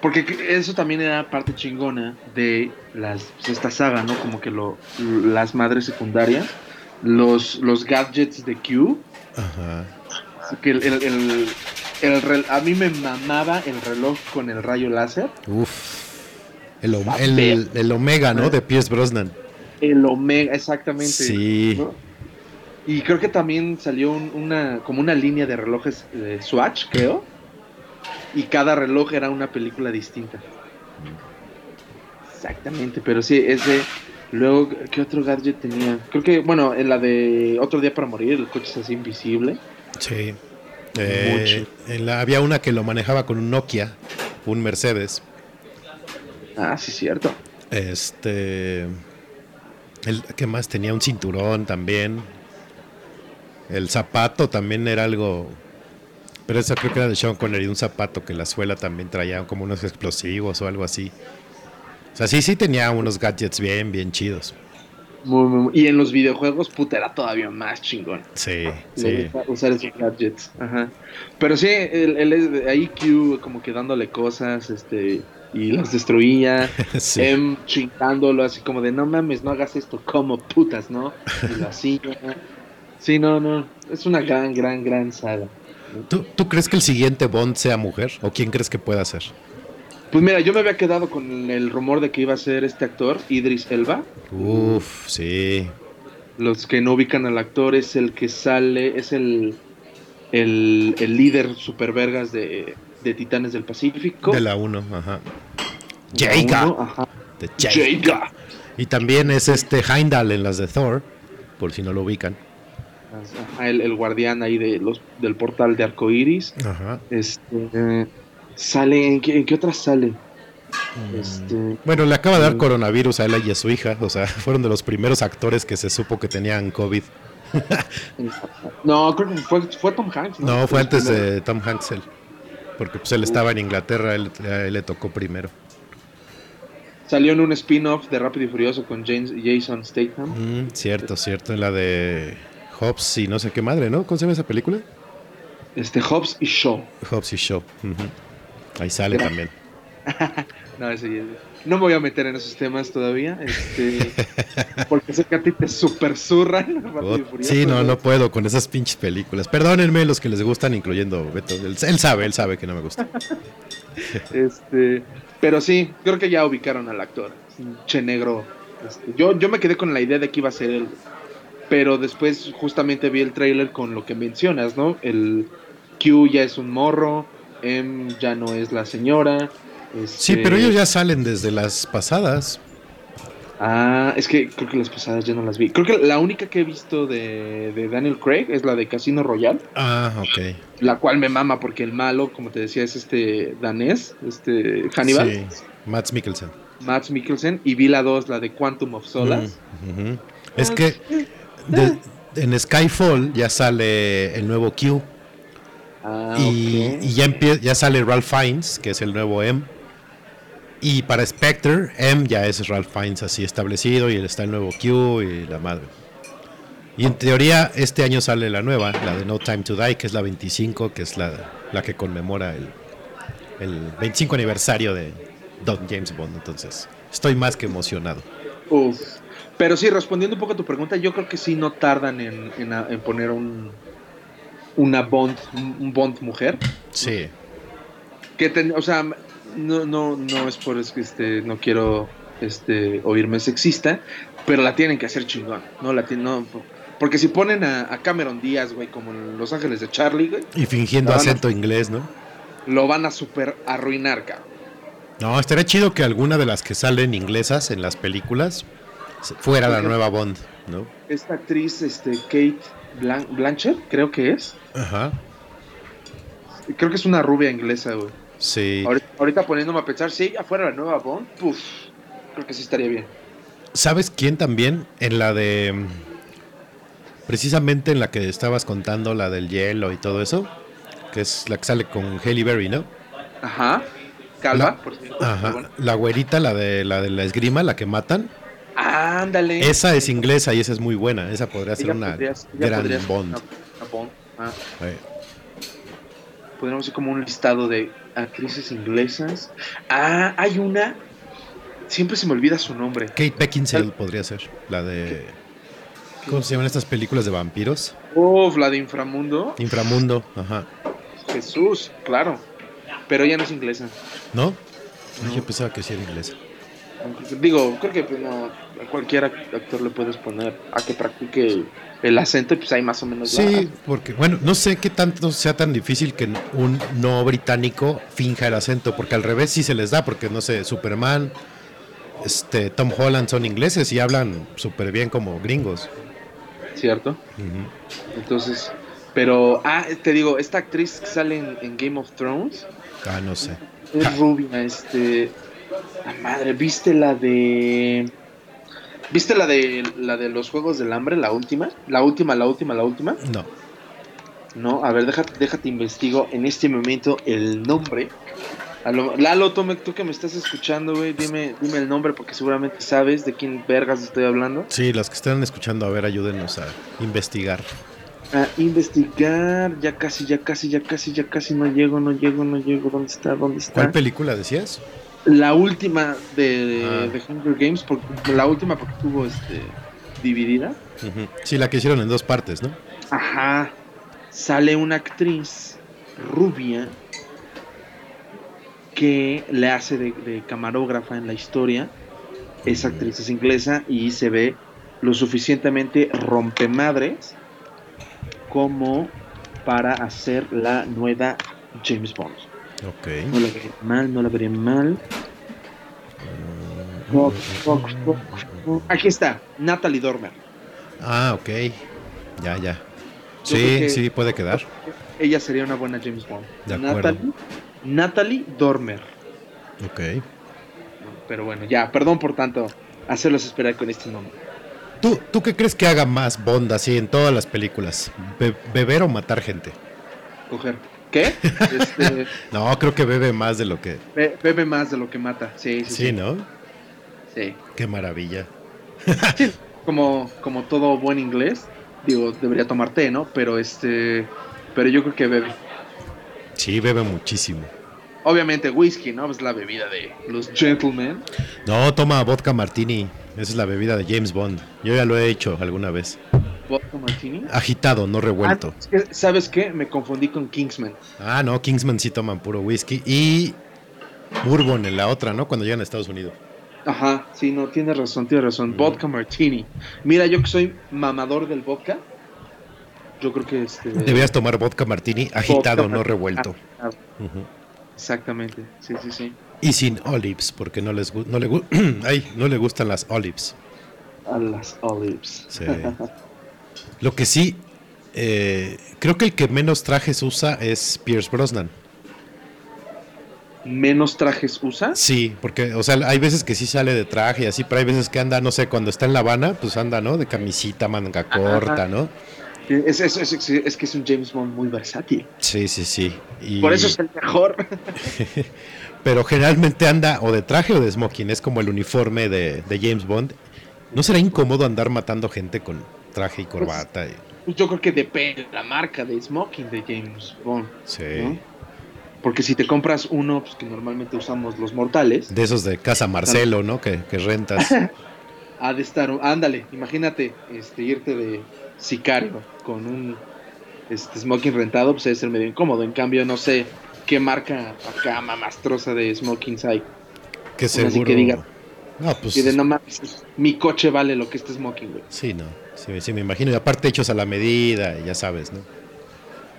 Porque que- eso también era parte chingona de las, pues, esta saga, ¿no? Como que lo, las madres secundarias, los, los gadgets de Q, ajá. que el, el, el- el rel- a mí me mamaba el reloj con el rayo láser. Uf. El, el- el Omega, ¿no? De Pierce Brosnan. El Omega, exactamente. Sí. ¿no? Y creo que también salió un- una como una línea de relojes de Swatch, creo. Y cada reloj era una película distinta. Exactamente, pero sí, ese. Luego, ¿qué otro gadget tenía? Creo que, bueno, en la de Otro Día para Morir, el coche es así invisible. Sí. Eh, en la- había una que lo manejaba con un Nokia, un Mercedes. Ah, sí, cierto. Este. El, ¿Qué más? Tenía un cinturón también. El zapato también era algo. Pero eso creo que era de Sean Connery, un zapato que la suela también traía como unos explosivos o algo así. O sea, sí, sí tenía unos gadgets bien, bien chidos. Muy, muy, muy- Y en los videojuegos, puta, era todavía más chingón. Sí, sí. usar esos gadgets. Ajá. Pero sí, el, el, ahí Q como que dándole cosas, este, y las destruía. sí. Em chingándolo así como de no mames, no hagas esto como putas, ¿no? Y lo hacía. Sí, no, no. Es una gran, gran, gran saga. ¿Tú, tú crees que el siguiente Bond sea mujer? ¿O quién crees que pueda ser? Pues mira, yo me había quedado con el rumor de que iba a ser este actor, Idris Elba. Uf, sí. Los que no ubican al actor es el que sale, es el, el, el líder super vergas de, de Titanes del Pacífico. De la 1, ajá. Ajá. De. Jaeger. Y también es este Heimdall en las de Thor, por si no lo ubican. Ajá, el, el guardián ahí de los, del portal de arcoiris. Ajá. Este, eh, sale, ¿en qué, en qué otras sale? Mm. Este, Bueno, le acaba de dar Mm. coronavirus a él y a su hija. O sea, fueron de los primeros actores que se supo que tenían COVID. no, creo que fue, fue Tom Hanks. No, fue antes de Tom Hanks. él. Porque pues él estaba en Inglaterra, él le tocó primero. Salió en un spin-off de Rápido y Furioso con James, Jason Statham. Mm, cierto, cierto. En la de Hobbs y no sé qué madre, ¿no? ¿Cómo se llama esa película? Este, Hobbs y Shaw. Hobbs y Shaw. Ahí sale también. No, ese ya- no me voy a meter en esos temas todavía. Este, porque sé que a ti te super zurran. Sí, no, ¿no? puedo con esas pinches películas. Perdónenme los que les gustan, incluyendo Beto. Él, él sabe, él sabe que no me gusta. Este, pero sí, creo que ya ubicaron al actor. un Che negro. Este, yo, yo me quedé con la idea de que iba a ser él. Pero después justamente vi el trailer con lo que mencionas, ¿no? El Q ya es un morro. M ya no es la señora. Sí, este- pero ellos ya salen desde las pasadas. Ah, es que creo que las pasadas ya no las vi. Creo que la única que he visto de, de Daniel Craig es la de Casino Royale. Ah, ok. La cual me mama porque el malo, como te decía, es este danés, este Hannibal. Sí, Mads Mikkelsen. Matt Mikkelsen y vi la 2, la de Quantum of Solace. Mm. Es que de- en Skyfall ya sale el nuevo Q Ah, y, ya, ya sale Ralph Fiennes, que es el nuevo M. Y para Spectre, M ya es Ralph Fiennes así establecido y está el nuevo Q y la madre. Y en teoría este año sale la nueva, la de No Time to Die, que es la 25, que es la, la que conmemora el, el 25 aniversario de Don James Bond. Entonces, estoy más que emocionado. Uf. Pero sí, respondiendo un poco a tu pregunta, yo creo que sí no tardan en, en, en poner un una Bond, un Bond mujer. Sí. Que ten- o sea, no, no, no es por es que este, no quiero este oírme sexista, pero la tienen que hacer chingón, no la tienen, no, porque si ponen a, a Cameron Díaz, güey, como en Los Ángeles de Charlie, güey, Y fingiendo a- acento inglés, ¿no? lo van a super arruinar, cabrón. No, estaría chido que alguna de las que salen inglesas en las películas fuera la nueva Bond, ¿no? Esta actriz, este, Kate Blan- Blanchett, creo que es. Ajá. Creo que es una rubia inglesa, güey. Sí. Ahorita, ahorita poniéndome a pensar, si ella fuera la nueva Bond, puf, creo que sí estaría bien. ¿Sabes quién también? En la de. Precisamente en la que estabas contando, la del hielo y todo eso. Que es la que sale con Halle Berry, ¿no? Ajá. Calva, La- por cierto. Ajá. Bueno. La güerita, la de la de la esgrima, la que matan. Ándale. Esa es inglesa y esa es muy buena. Esa podría ser una podría- ella gran podría ser Bond. una- una Bond. Ah, podríamos hacer como un listado de actrices inglesas. Ah, hay una. Siempre se me olvida su nombre. Kate Beckinsale podría ser. La de. ¿Cómo se llaman estas películas de vampiros? Uf, la de Inframundo. Inframundo, ajá. Jesús, claro. Pero ella no es inglesa. ¿No? Ay, Yo pensaba que sí era inglesa. Digo, creo que pues, no, a cualquier ac- actor le puedes poner a que practique el, acento y pues ahí más o menos la- Sí, porque, bueno, no sé qué tanto sea tan difícil que un no británico finja el acento, porque al revés sí se les da, porque no sé, Superman, este, Tom Holland son ingleses y hablan súper bien como gringos. ¿cierto? Entonces, pero, ah, te digo, esta actriz que sale en, en Game of Thrones Ah, no sé. es rubia, este, la madre, ¿viste la de, viste la de, la de los Juegos del Hambre, la última? La última, la última, la última. No. No, a ver, déjate, déjate investigo en este momento el nombre. Lo- Lalo, tú, me- tú que me estás escuchando, güey, dime, dime el nombre porque seguramente sabes de quién vergas estoy hablando. Sí, los que están escuchando, a ver, ayúdenos a investigar. A investigar, ya casi, ya casi, ya casi, ya casi no llego, no llego, no llego. ¿Dónde está? ¿Dónde está? ¿Cuál película decías? La última de, Ah. de Hunger Games, porque, la última porque estuvo este, dividida. Sí, la que hicieron en dos partes, ¿no? Ajá. Sale una actriz rubia que le hace de, de camarógrafa en la historia. Esa actriz es inglesa y se ve lo suficientemente rompemadres como para hacer la nueva James Bond. Ok. No la vería mal, no la vería mal. Fox, Fox, Fox, Fox. Aquí está, Natalie Dormer. Ah, ok. Ya, ya. Yo Sí, que- sí, puede quedar. Ella sería una buena James Bond. De acuerdo. Natalie, Natalie Dormer. Ok. Pero bueno, ya, perdón por tanto hacerlos esperar con este nombre. ¿Tú, ¿Tú qué crees que haga más Bond así en todas las películas? Be- ¿Beber o matar gente? Coger. ¿Qué? Este, No, creo que bebe más de lo que... be- bebe más de lo que mata. Sí, sí, sí. Sí, ¿no? Sí. Qué maravilla. Sí, Como, como todo buen inglés, digo, debería tomar té, ¿no? Pero este, pero yo creo que bebe. Sí, bebe muchísimo. Obviamente whisky, ¿no? Es la bebida de los gentlemen. No, toma vodka martini. Esa es la bebida de James Bond. Yo ya lo he hecho alguna vez. Agitado, no revuelto. Ah, ¿Sabes qué? Me confundí con Kingsman. Ah, no, Kingsman sí toman puro whisky. Y Bourbon en la otra, ¿no? Cuando llegan a Estados Unidos. Ajá, sí, no, tienes razón, tienes razón. Mm. Vodka martini. Mira, yo que soy mamador del vodka, yo creo que este. Debías tomar vodka martini agitado, vodka no revuelto. Ah, Ujú. Exactamente, sí, sí, sí. Y sin olives, porque no les no le ay, no le gustan las olives. A las olives. Sí. Lo que sí, eh, creo que el que menos trajes usa es Pierce Brosnan. ¿Menos trajes usa? Sí, porque, o sea, hay veces que sí sale de traje y así, pero hay veces que anda, no sé, cuando está en La Habana, pues anda, ¿no? De camisita, manga corta, ¿no? Es, es, es, es- es que es un James Bond muy versátil. Sí, sí, sí. Y- Por eso es el mejor. Pero generalmente anda o de traje o de smoking, es como el uniforme de, de James Bond. ¿No será incómodo andar matando gente con traje y corbata? y- Yo creo que depende de la marca de smoking de James Bond. sí. ¿no? Porque si te compras uno, pues que normalmente usamos los mortales, De esos de Casa Marcelo, ¿no? Que, que rentas. ha de estar, ándale, imagínate, este, irte de sicario con un este, smoking rentado, pues debe ser medio incómodo. En cambio, no sé qué marca acá mamastrosa de smokings hay. Que así seguro. que diga. No, pues. Y de no mames, mi coche vale lo que este smoking, güey. Sí, no. Sí, sí, me imagino. Y aparte hechos a la medida, ya sabes, ¿no?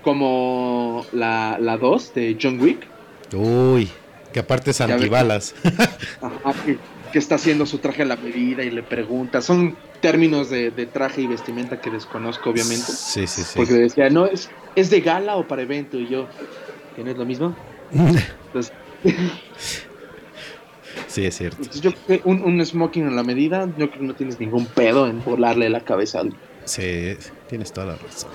Como la, la 2 de John Wick, Uy, que aparte es antibalas. ajá, que, que está haciendo su traje a la medida y le pregunta. Son términos de, de traje y vestimenta que desconozco, obviamente. Sí, sí, sí. Porque decía, no, es, es de gala o para evento. Y yo, ¿que no es lo mismo? Entonces, sí, es cierto. entonces yo creo que un, un smoking a la medida, yo creo que no tienes ningún pedo en volarle la cabeza a alguien. Sí, tienes toda la razón.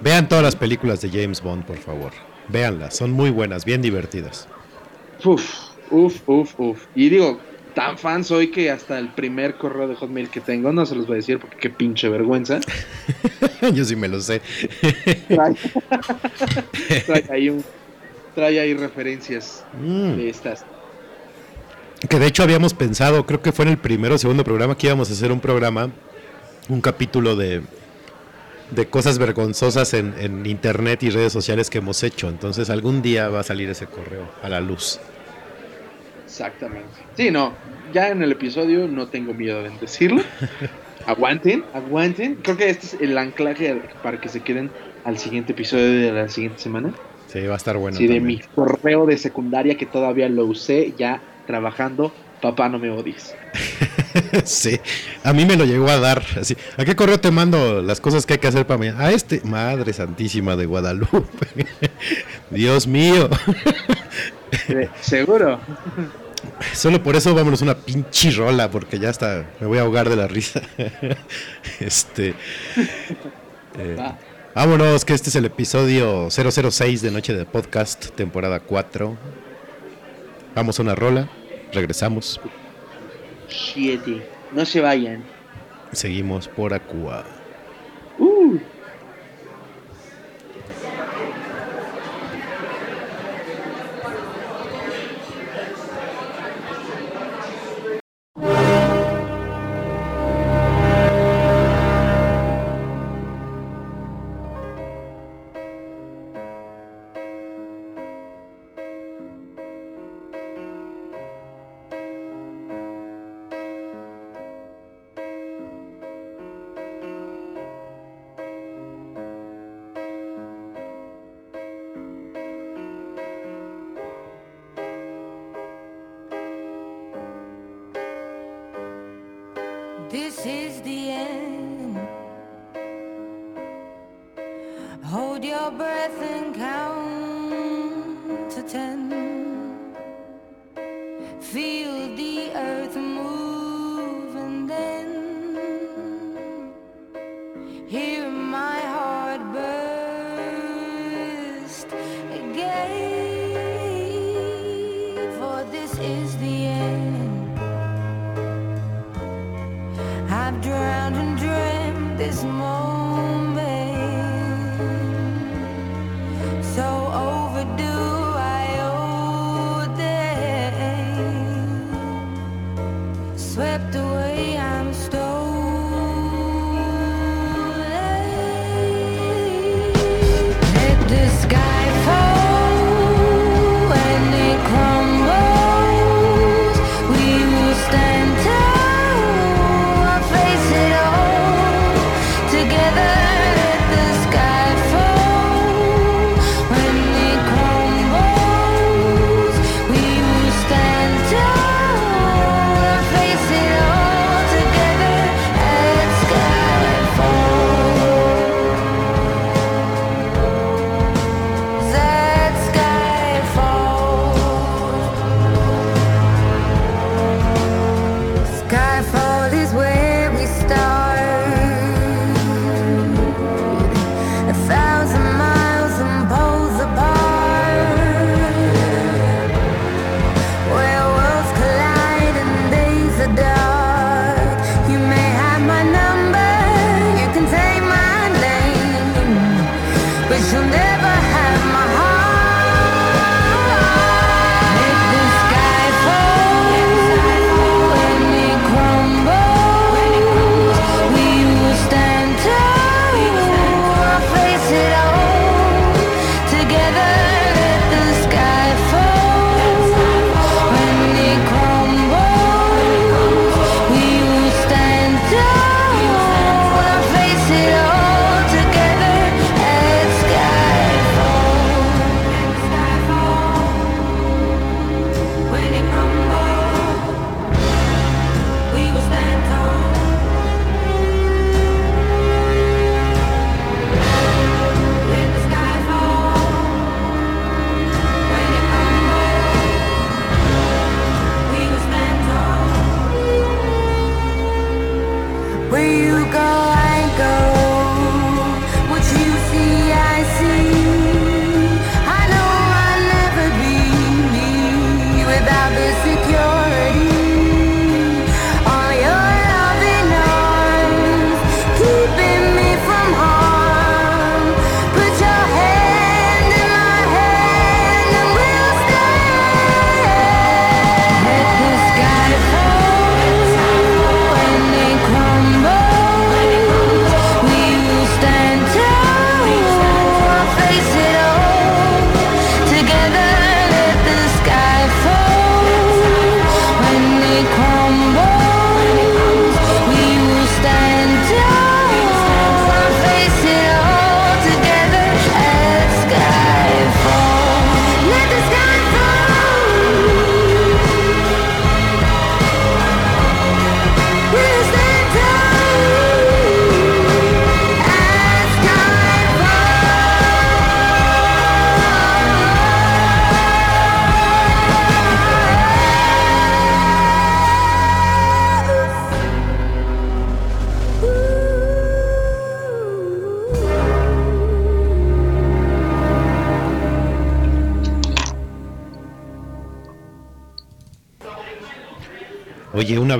Vean todas las películas de James Bond, por favor. Véanlas, son muy buenas, bien divertidas. Uf, uf, uf, uf. Y digo, tan fan soy que hasta el primer correo de Hotmail que tengo, no se los voy a decir porque qué pinche vergüenza. Yo sí me lo sé. Trae, trae ahí un, trae ahí referencias Mm. de estas. Que de hecho habíamos pensado, creo que fue en el primero o segundo programa que íbamos a hacer un programa, un capítulo de, de cosas vergonzosas en, en internet y redes sociales que hemos hecho. Entonces algún día va a salir ese correo a la luz. Exactamente. Sí, no, ya en el episodio no tengo miedo de decirlo. aguanten, aguanten. Creo que este es el anclaje para que se queden al siguiente episodio de la siguiente semana. Sí, va a estar bueno. sí, de mi correo de secundaria que todavía lo usé ya trabajando. Papá, no me odies. sí, a mí me lo llegó a dar. Así, ¿A qué correo te mando las cosas que hay que hacer para mañana? A este, Madre Santísima de Guadalupe. Dios mío. Eh, ¿Seguro? Solo por eso vámonos una pinche rola, porque ya está, me voy a ahogar de la risa. este. eh, vámonos, que este es el episodio 006 de Noche de Podcast, temporada 4. Vamos a una rola, regresamos, Siete. No se vayan. seguimos por Acua. Uh.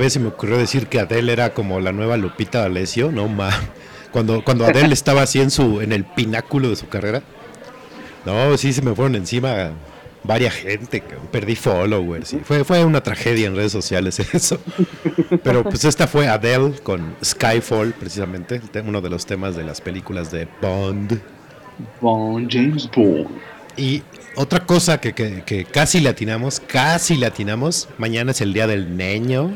Vez se me ocurrió decir que Adele era como la nueva Lupita D'Alessio, no ma. Cuando, cuando Adele estaba así en su, en el pináculo de su carrera. No, sí se me fueron encima varias gente, perdí followers. y fue, fue una tragedia en redes sociales eso. Pero pues esta fue Adele con Skyfall, precisamente, uno de los temas de las películas de Bond. Bond, James Bond. Y otra cosa que, que- que casi le atinamos, casi le atinamos, mañana es el día del niño.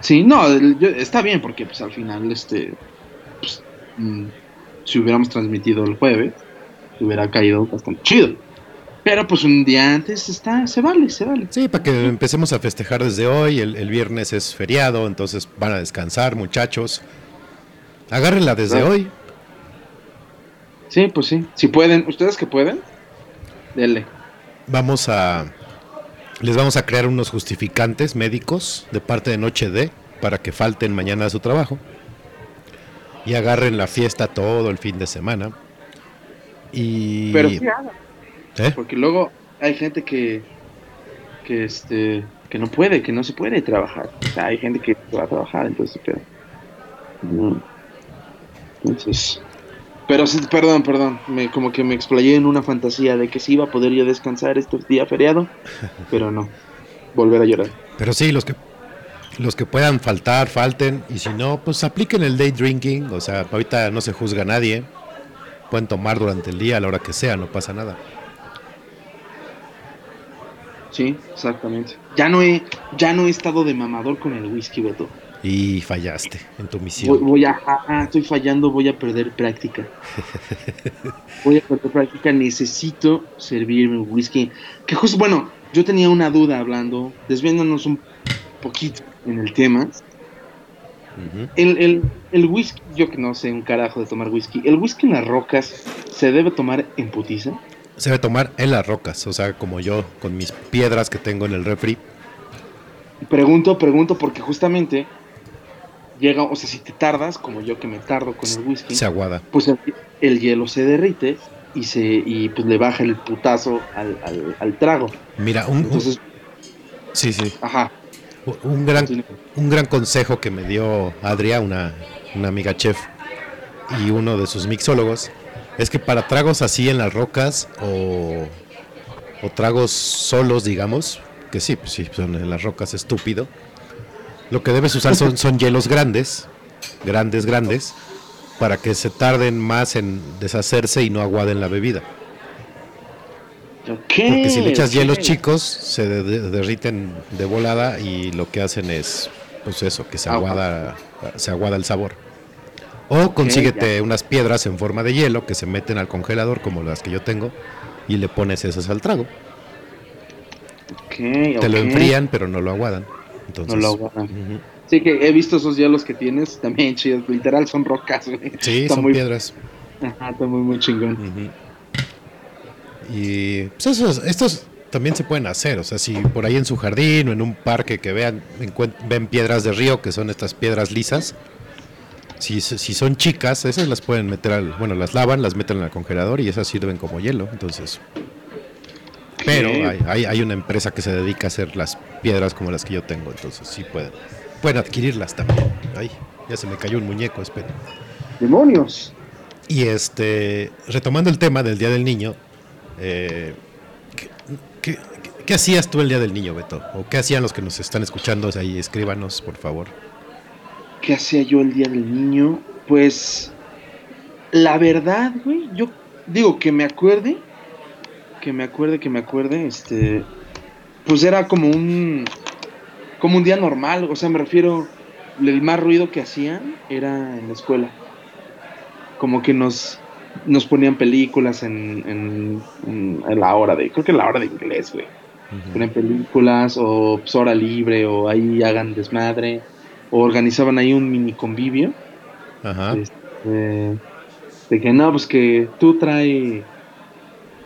Sí, no, yo- está bien porque pues al final, este, pues, mm, si hubiéramos transmitido el jueves, hubiera caído bastante chido. Pero pues un día antes está, se vale, se vale. Sí, para que empecemos a festejar desde hoy. El, el viernes es feriado, entonces van a descansar, muchachos. Agárrenla desde hoy. Sí, pues sí. Si pueden, ustedes que pueden, denle. Vamos a. Les vamos a crear unos justificantes médicos de parte de Noche D para que falten mañana a su trabajo. Y agarren la fiesta todo el fin de semana. Y. Pero sí ¿Eh? porque luego hay gente que, que este, que no puede, que no se puede trabajar. O sea, hay gente que va a trabajar, entonces, pero. no. Entonces. Pero sí, perdón, perdón, me, como que me explayé en una fantasía de que sí iba a poder yo descansar este día feriado, pero no, volver a llorar. Pero sí, los que los que puedan faltar, falten. Y si no, pues apliquen el day drinking. O sea, ahorita no se juzga a nadie. Pueden tomar durante el día, a la hora que sea, no pasa nada. Sí, exactamente. Ya no he, ya no he estado de mamador con el whisky, Beto. Y fallaste en tu misión. voy a, ah, estoy fallando, voy a perder práctica. Voy a perder práctica, necesito servirme un whisky. Que justo, bueno, yo tenía una duda hablando, desviándonos un poquito en el tema. El, el, el whisky, yo que no sé un carajo de tomar whisky, ¿el whisky en las rocas se debe tomar en putiza? Se debe tomar en las rocas, o sea, como yo, con mis piedras que tengo en el refri. Pregunto, pregunto, porque justamente llega, o sea, si te tardas, como yo que me tardo con el whisky, Se aguada. pues el, el hielo se derrite y se y pues le baja el putazo al, al, al trago. Mira, un, un- Entonces, sí, sí. ajá. Un gran, un gran consejo que me dio Adria, una, una amiga chef, y uno de sus mixólogos, es que para tragos así en las rocas o, o tragos solos, digamos, que sí, pues sí, son en las rocas estúpido, lo que debes usar son, son hielos grandes, grandes, grandes, para que se tarden más en deshacerse y no aguaden la bebida. Porque si le echas hielos chicos, se de- de- derriten de volada y lo que hacen es, pues eso, que se Agua. aguada, se aguada el sabor. O consíguete unas piedras en forma de hielo que se meten al congelador, como las que yo tengo, y le pones esas al trago. Te lo enfrían, pero no lo aguadan. Entonces, No lo ujú. Sí, que he visto esos hielos que tienes, también chidos, literal son rocas, güey. Sí, Está son muy, piedras. Ajá, está muy, muy chingón. Y pues esos, estos también se pueden hacer, o sea, si por ahí en su jardín o en un parque que vean, ven piedras de río, que son estas piedras lisas, si, si son chicas, esas las pueden meter al, bueno, las lavan, las meten al congelador y esas sirven como hielo, entonces. Pero hay, hay, hay una empresa que se dedica a hacer las piedras como las que yo tengo, entonces sí pueden, pueden adquirirlas también. Ay, ya se me cayó un muñeco, espera. ¡Demonios! Y este, retomando el tema del Día del Niño, eh, ¿qué, qué- qué hacías tú el Día del Niño, Beto? ¿O qué hacían los que nos están escuchando? Ahí escríbanos, por favor. ¿Qué hacía yo el día del niño? Pues, la verdad, güey, yo digo que me acuerde, que me acuerde, que me acuerde, este, pues era como un, como un día normal, o sea, me refiero, el más ruido que hacían era en la escuela, como que nos, nos ponían películas en, en, en- en la hora de, creo que en la hora de inglés, güey. Ponen películas o pues, hora libre o ahí hagan desmadre o organizaban ahí un mini convivio. Ajá. este, de que no pues que tú traes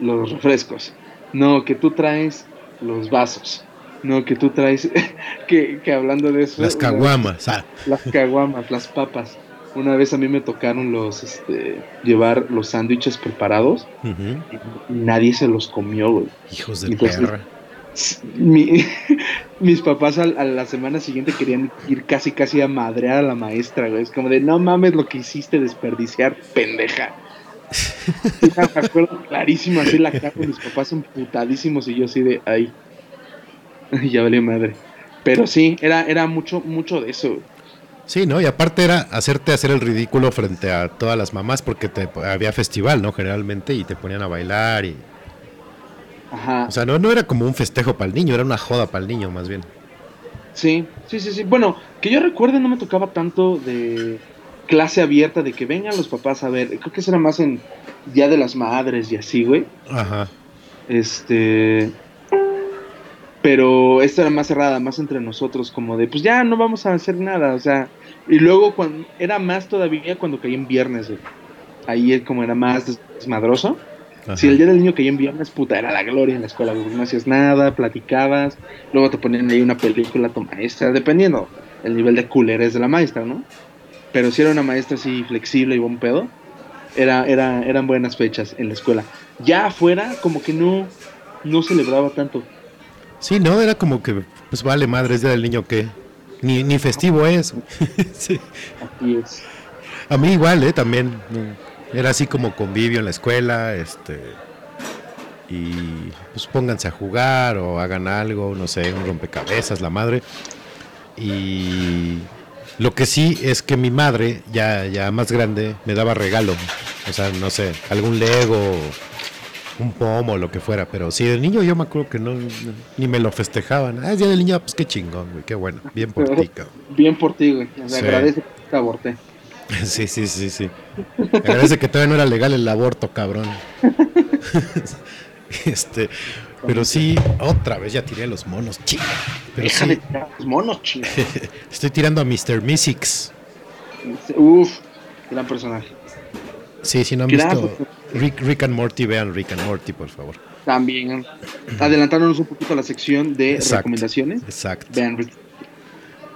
los refrescos no que tú traes los vasos no que tú traes que, que hablando de eso Las caguamas. ah, las caguamas las papas una vez a mí me tocaron los este llevar los sándwiches preparados y nadie se los comió güey Hijos de Entonces, perra. Mi- mis papás al- a, la semana siguiente querían ir casi casi a madrear a la maestra, güey. Es como de, no mames lo que hiciste, desperdiciar, pendeja. Me acuerdo clarísimo así la cara de mis papás emputadísimos y yo así de, ay, ya valió madre. Pero sí, era, era mucho, mucho de eso. Sí, ¿no? Y aparte era hacerte hacer el ridículo frente a todas las mamás porque te, había festival, ¿no? Generalmente y te ponían a bailar y... Ajá. O sea, no, no era como un festejo para el niño, era una joda para el niño más bien. Sí, sí, sí, sí. Bueno, que yo recuerde no me tocaba tanto de clase abierta de que vengan los papás a ver. Creo que eso era más en Día de las Madres y así, güey. Ajá. Este. Pero esta era más cerrada, más entre nosotros, como de, pues ya no vamos a hacer nada, o sea. Y luego cuando era más todavía cuando caía en viernes, güey. Ahí como era más des- desmadroso. ajá. Si el día del niño caía en viernes, puta, era la gloria en la escuela, güey. No hacías nada, platicabas, luego te ponían ahí una película a tu maestra, dependiendo el nivel de culerés de la maestra, ¿no? Pero si era una maestra así flexible y buen pedo, era, era, eran buenas fechas en la escuela. Ya afuera, como que no, no celebraba tanto. Sí, no, era como que, pues vale madre, es día del niño que... Ni, ni festivo es. sí. Así es. A mí igual, ¿eh? También. mm, Era así como convivio en la escuela, este... Y pues pónganse a jugar o hagan algo, no sé, un rompecabezas, la madre. Y lo que sí es que mi madre, ya, ya más grande, me daba regalo. O sea, no sé, algún Lego, un pomo, lo que fuera. Pero sí, de niño yo me acuerdo que no, ni me lo festejaban. Ah, es día del niño, pues qué chingón, güey, qué bueno. Bien por ti, cabrón. Bien por ti, güey. Sea, Sí. agradece que te aborté. Sí, sí, sí, sí. Agradece que todavía no era legal el aborto, cabrón. este, pero sí, otra vez ya tiré los monos, chica. Pero Deja de sí, tirar los monos, chingada. estoy tirando a Mr. Mystics. Uf, gran personaje. Sí, si no han Gran visto Rick, Rick and Morty, vean Rick and Morty, por favor. También adelantándonos un poquito a la sección de Exacto. recomendaciones. Exacto. Vean, Rick.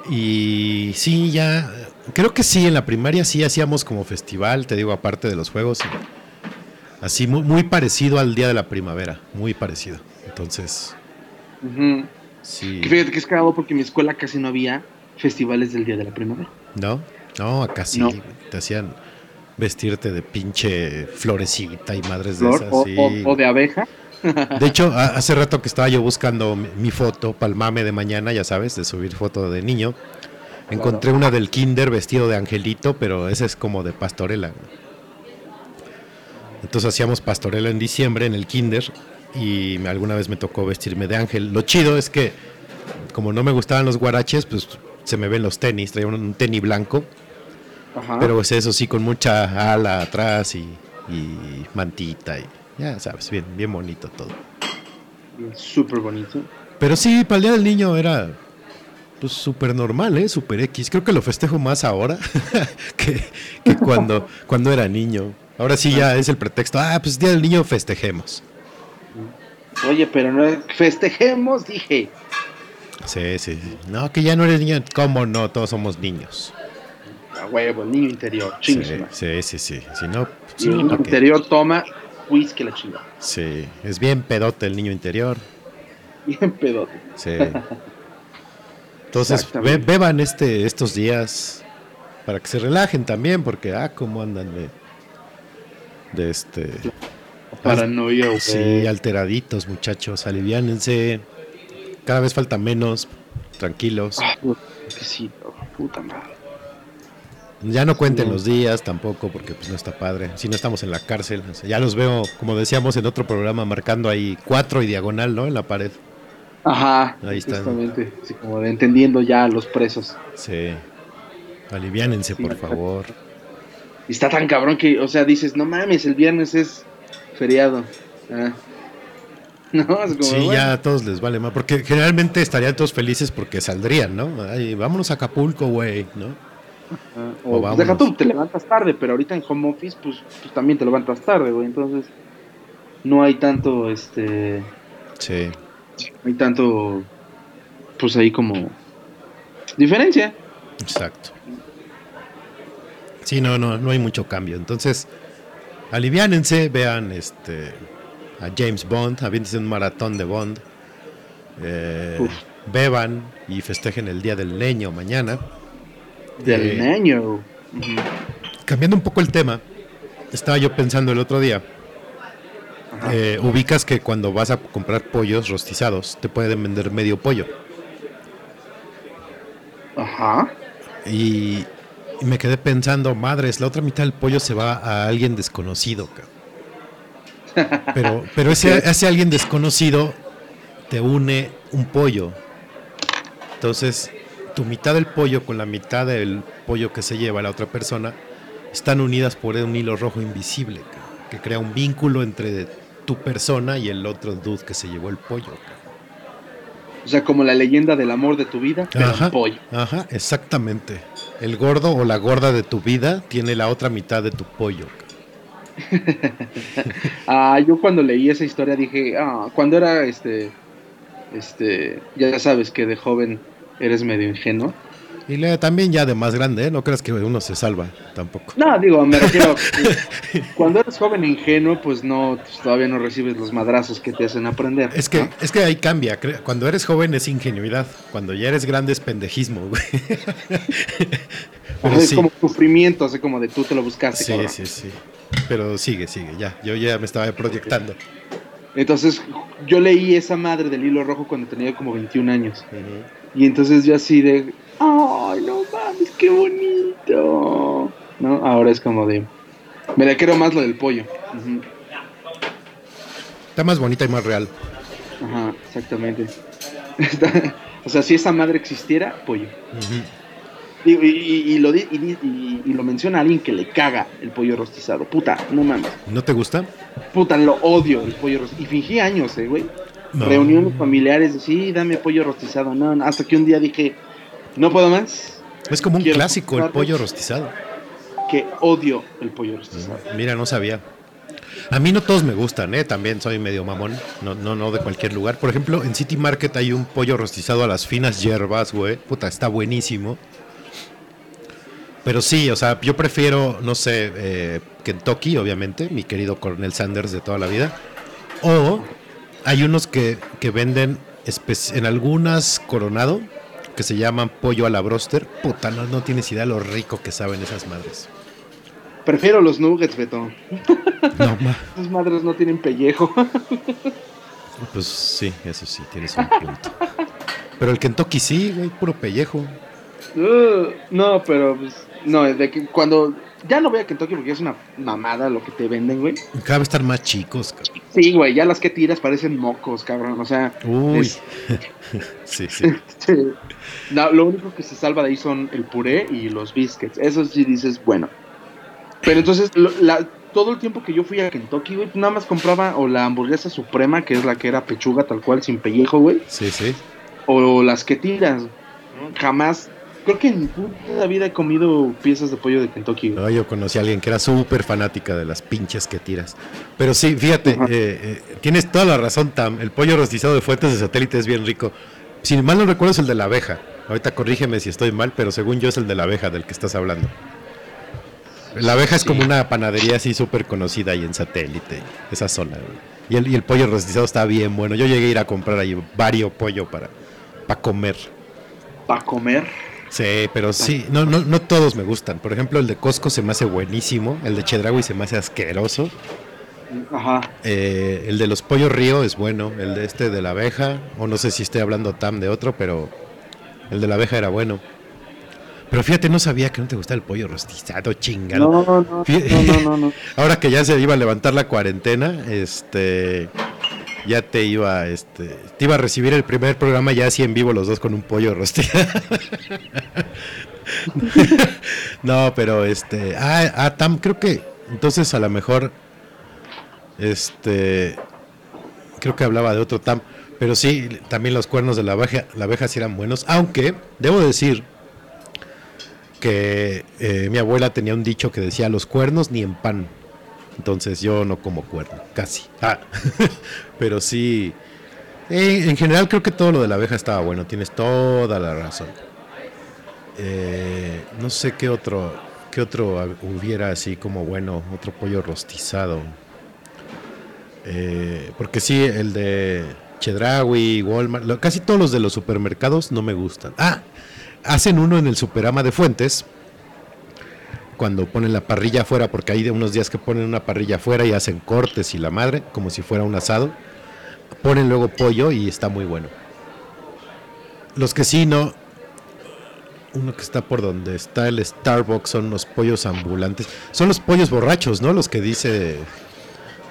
Y sí, ya, creo que sí, en la primaria sí hacíamos como festival, te digo, aparte de los juegos. Así, muy, muy parecido al Día de la Primavera, muy parecido. Entonces, sí. Que fíjate que es cagado porque en mi escuela casi no había festivales del Día de la Primavera. ¿No? No, acá sí. No. Te hacían vestirte de pinche florecita y madres de esas. o, sí. o- o de abeja. De hecho, hace rato que estaba yo buscando mi, foto para el mame de mañana, ya sabes, de subir foto de niño. Encontré una del kinder vestido de angelito, pero esa es como de pastorela. Entonces hacíamos pastorela en diciembre en el kinder y alguna vez me tocó vestirme de ángel. Lo chido es que como no me gustaban los guaraches, pues se me ven los tenis, traía un, tenis blanco, Ajá. pero es eso sí, con mucha ala atrás y, y mantita y ya sabes, bien, bien bonito todo. Súper bonito. Pero sí, para el Día del Niño era pues súper normal, ¿eh? Súper X. Creo que lo festejo más ahora que, que cuando, cuando era niño. Ahora sí ya es el pretexto. Ah, pues Día del Niño festejemos. Oye, pero no festejemos, dije. Sí, sí, sí. No, que ya no eres niño. ¿Cómo no? Todos somos niños. A huevo, el niño interior. Sí, su madre. sí, sí, sí. Si no, sí, el niño interior toma whisky la chingada. Sí, es bien pedote el niño interior. Bien pedote. Sí. Entonces, be- beban este, estos días para que se relajen también, porque, ah, cómo andan de, de este... Paranoia, güey. Sí, alteraditos, muchachos, aliviánense. Cada vez falta menos, tranquilos. Ah, que sí, puta madre. Ya no cuenten Sí. los días tampoco, porque pues no está padre. Si no estamos en la cárcel, o sea, ya los veo, como decíamos en otro programa, marcando ahí cuatro y diagonal, ¿no? En la pared. Ajá, Ahí están. justamente. Sí, como de entendiendo ya a los presos. Sí. Aliviánense, Sí, por favor. Está tan cabrón que, o sea, dices, no mames, el viernes es feriado. Ah. No, es como, Sí, bueno, ya a todos les vale más. Porque generalmente estarían todos felices porque saldrían, ¿no? Ay, vámonos a Acapulco, güey, ¿no? ah, o o pues deja tú, te levantas tarde, pero ahorita en home office, pues, pues también te levantas tarde, güey. Entonces, no hay tanto, este, Sí. no hay tanto, pues ahí como diferencia. Exacto. Sí, no, no, no hay mucho cambio. Entonces, aliviánense, vean este a James Bond, aviéntense un maratón de Bond. Eh, beban y festejen el Día del Leño mañana. Del Eh, niño. Cambiando un poco el tema, estaba yo pensando el otro día. Eh, ubicas que cuando vas a comprar pollos rostizados te pueden vender medio pollo. Ajá. Y, y me quedé pensando, madres, la otra mitad del pollo se va a alguien desconocido. cabrón. Pero, pero ese, ese alguien desconocido te une un pollo. Entonces, tu mitad del pollo con la mitad del pollo que se lleva la otra persona están unidas por un hilo rojo invisible que crea un vínculo entre tu persona y el otro dude que se llevó el pollo. O sea, como la leyenda del amor de tu vida, pero Ajá, pollo. ajá, exactamente. El gordo o la gorda de tu vida tiene la otra mitad de tu pollo. Ah, yo cuando leí esa historia dije, ah, cuando era este, este, ya sabes que de joven eres medio ingenuo. Y le- también ya de más grande, ¿eh? no creas que uno se salva tampoco. No, digo, me refiero, cuando eres joven e ingenuo, pues no, pues todavía no recibes los madrazos que te hacen aprender. Es que, ¿no? es que ahí cambia. Cuando eres joven es ingenuidad. Cuando ya eres grande es pendejismo, güey. Pero es sí, como sufrimiento, así como de tú te lo buscaste. sí, cabrón. sí, sí. Pero sigue, sigue, ya. Yo ya me estaba proyectando. Entonces, yo leí esa madre del hilo rojo cuando tenía como 21 años. Y entonces yo así de, ¡ay, no mames, qué bonito! ¿No? Ahora es como de, me la quiero más lo del pollo. Está más bonita y más real. Ajá, exactamente. O sea, si esa madre existiera, pollo. Y, y- y- y lo, y, lo menciona alguien que le caga el pollo rostizado. Puta, no mames. ¿No te gusta? Puta, lo odio el pollo rostizado. Y fingí años, eh, güey. No. Reuniones familiares, sí, dame pollo rostizado. No, no, hasta que un día dije, no puedo más, Es como un Quiero clásico el pollo rostizado. que odio el pollo rostizado. Mira, no sabía. A mí no todos me gustan, ¿eh? También soy medio mamón. No, no, no de cualquier lugar. Por ejemplo, en City Market hay un pollo rostizado a las finas hierbas, güey. Puta, está buenísimo. Pero sí, o sea, yo prefiero, no sé, eh, Kentucky, obviamente, mi querido Cornel Sanders de toda la vida. O hay unos que, que venden en algunas Coronado que se llaman pollo a la broster. Puta, no, no tienes idea lo rico que saben esas madres. Prefiero los nuggets, Beto. No, ma. Esas madres no tienen pellejo. Pues sí, eso sí, tienes un punto. Pero el Kentucky sí, güey, puro pellejo. Uh, no, pero pues, no, de que cuando ya no voy a Kentucky porque es una mamada lo que te venden, güey. Cada vez están más chicos, cabrón. Sí, güey, ya las que tiras parecen mocos, cabrón. O sea, Uy. es- Sí, sí. no, lo único que se salva de ahí son el puré y los biscuits. Eso sí dices, bueno. Pero entonces, lo- la- todo el tiempo que yo fui a Kentucky, güey, nada más compraba o la hamburguesa suprema, que es la que era pechuga tal cual, sin pellejo, güey. Sí, sí. o las que tiras. Jamás, creo que en puta vida he comido piezas de pollo de Kentucky. No, yo conocí a alguien que era súper fanática de las pinches que tiras. Pero sí, fíjate, eh, eh, tienes toda la razón, Tam. El pollo rostizado de fuentes de satélite es bien rico. Si mal no recuerdo es el de la abeja. Ahorita corrígeme si estoy mal, pero según yo es el de la abeja del que estás hablando. La abeja es como una panadería así súper conocida ahí en satélite, esa zona. Y el, y el pollo rostizado está bien bueno. Yo llegué a ir a comprar ahí varios pollo para, para comer. Para comer. Sí, pero sí, no, no, no todos me gustan. Por ejemplo, el de Costco se me hace buenísimo, el de Chedraui se me hace asqueroso, Ajá. eh, el de los pollos río es bueno, el de este de la abeja, o no sé si estoy hablando Tam de otro, pero el de la abeja era bueno. Pero fíjate, no sabía que no te gustaba el pollo rostizado, chingado. No, no, no, no, no, no. Ahora que ya se iba a levantar la cuarentena, este ya te iba este te iba a recibir el primer programa ya así en vivo los dos con un pollo rostizado. no, pero este ah, ah, Tam, creo que entonces a lo mejor este creo que hablaba de otro Tam, pero sí también los cuernos de la abeja, la abeja sí eran buenos, aunque debo decir que eh, mi abuela tenía un dicho que decía los cuernos ni en pan. Entonces yo no como cuerno, casi. Ah, pero sí, en general creo que todo lo de la abeja estaba bueno, tienes toda la razón. Eh, no sé qué otro, qué otro hubiera así como bueno, otro pollo rostizado. Eh, porque sí, el de Chedraui, Walmart, casi todos los de los supermercados no me gustan. Ah, hacen uno en el Superama de Fuentes, cuando ponen la parrilla afuera, porque hay de unos días que ponen una parrilla afuera y hacen cortes y la madre, como si fuera un asado. Ponen luego pollo y está muy bueno. Los que sí no, uno que está por donde está el Starbucks son los pollos ambulantes. Son los pollos borrachos, ¿no? Los que dice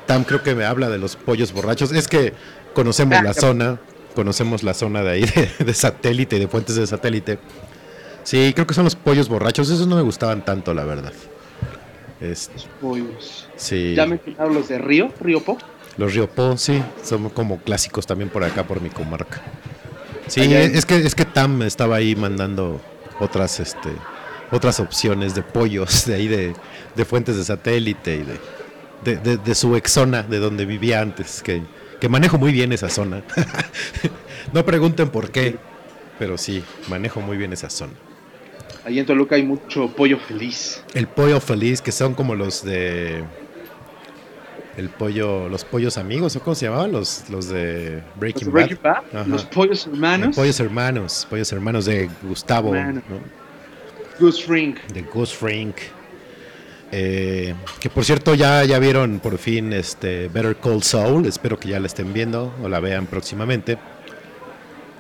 Tam, creo que me habla de los pollos borrachos. Es que conocemos Ah, la zona, conocemos la zona de ahí de, de satélite, de fuentes de satélite. Sí, creo que son los pollos borrachos. Esos no me gustaban tanto, la verdad. Este, Los pollos. sí. Ya mencionaron los de Río, Río Po. Los Riopó, sí, son como clásicos también por acá, por mi comarca. Sí, Allá es que es que Tam estaba ahí mandando otras este otras opciones de pollos de ahí de, de fuentes de satélite y de, de, de- de su exzona de donde vivía antes, que, que manejo muy bien esa zona. no pregunten por qué, pero sí, manejo muy bien esa zona. Ahí en Toluca hay mucho pollo feliz. El pollo feliz, que son como los de el pollo, los pollos amigos, ¿o cómo se llamaban? Los, los de Los, Breaking Bad. Breaking Bad, los pollos hermanos. Pollos hermanos, pollos hermanos de Gustavo. ¿no? Goose Ring. de Gus Frink. Eh, que por cierto ya, ya vieron por fin este Better Call Saul, espero que ya la estén viendo o la vean próximamente.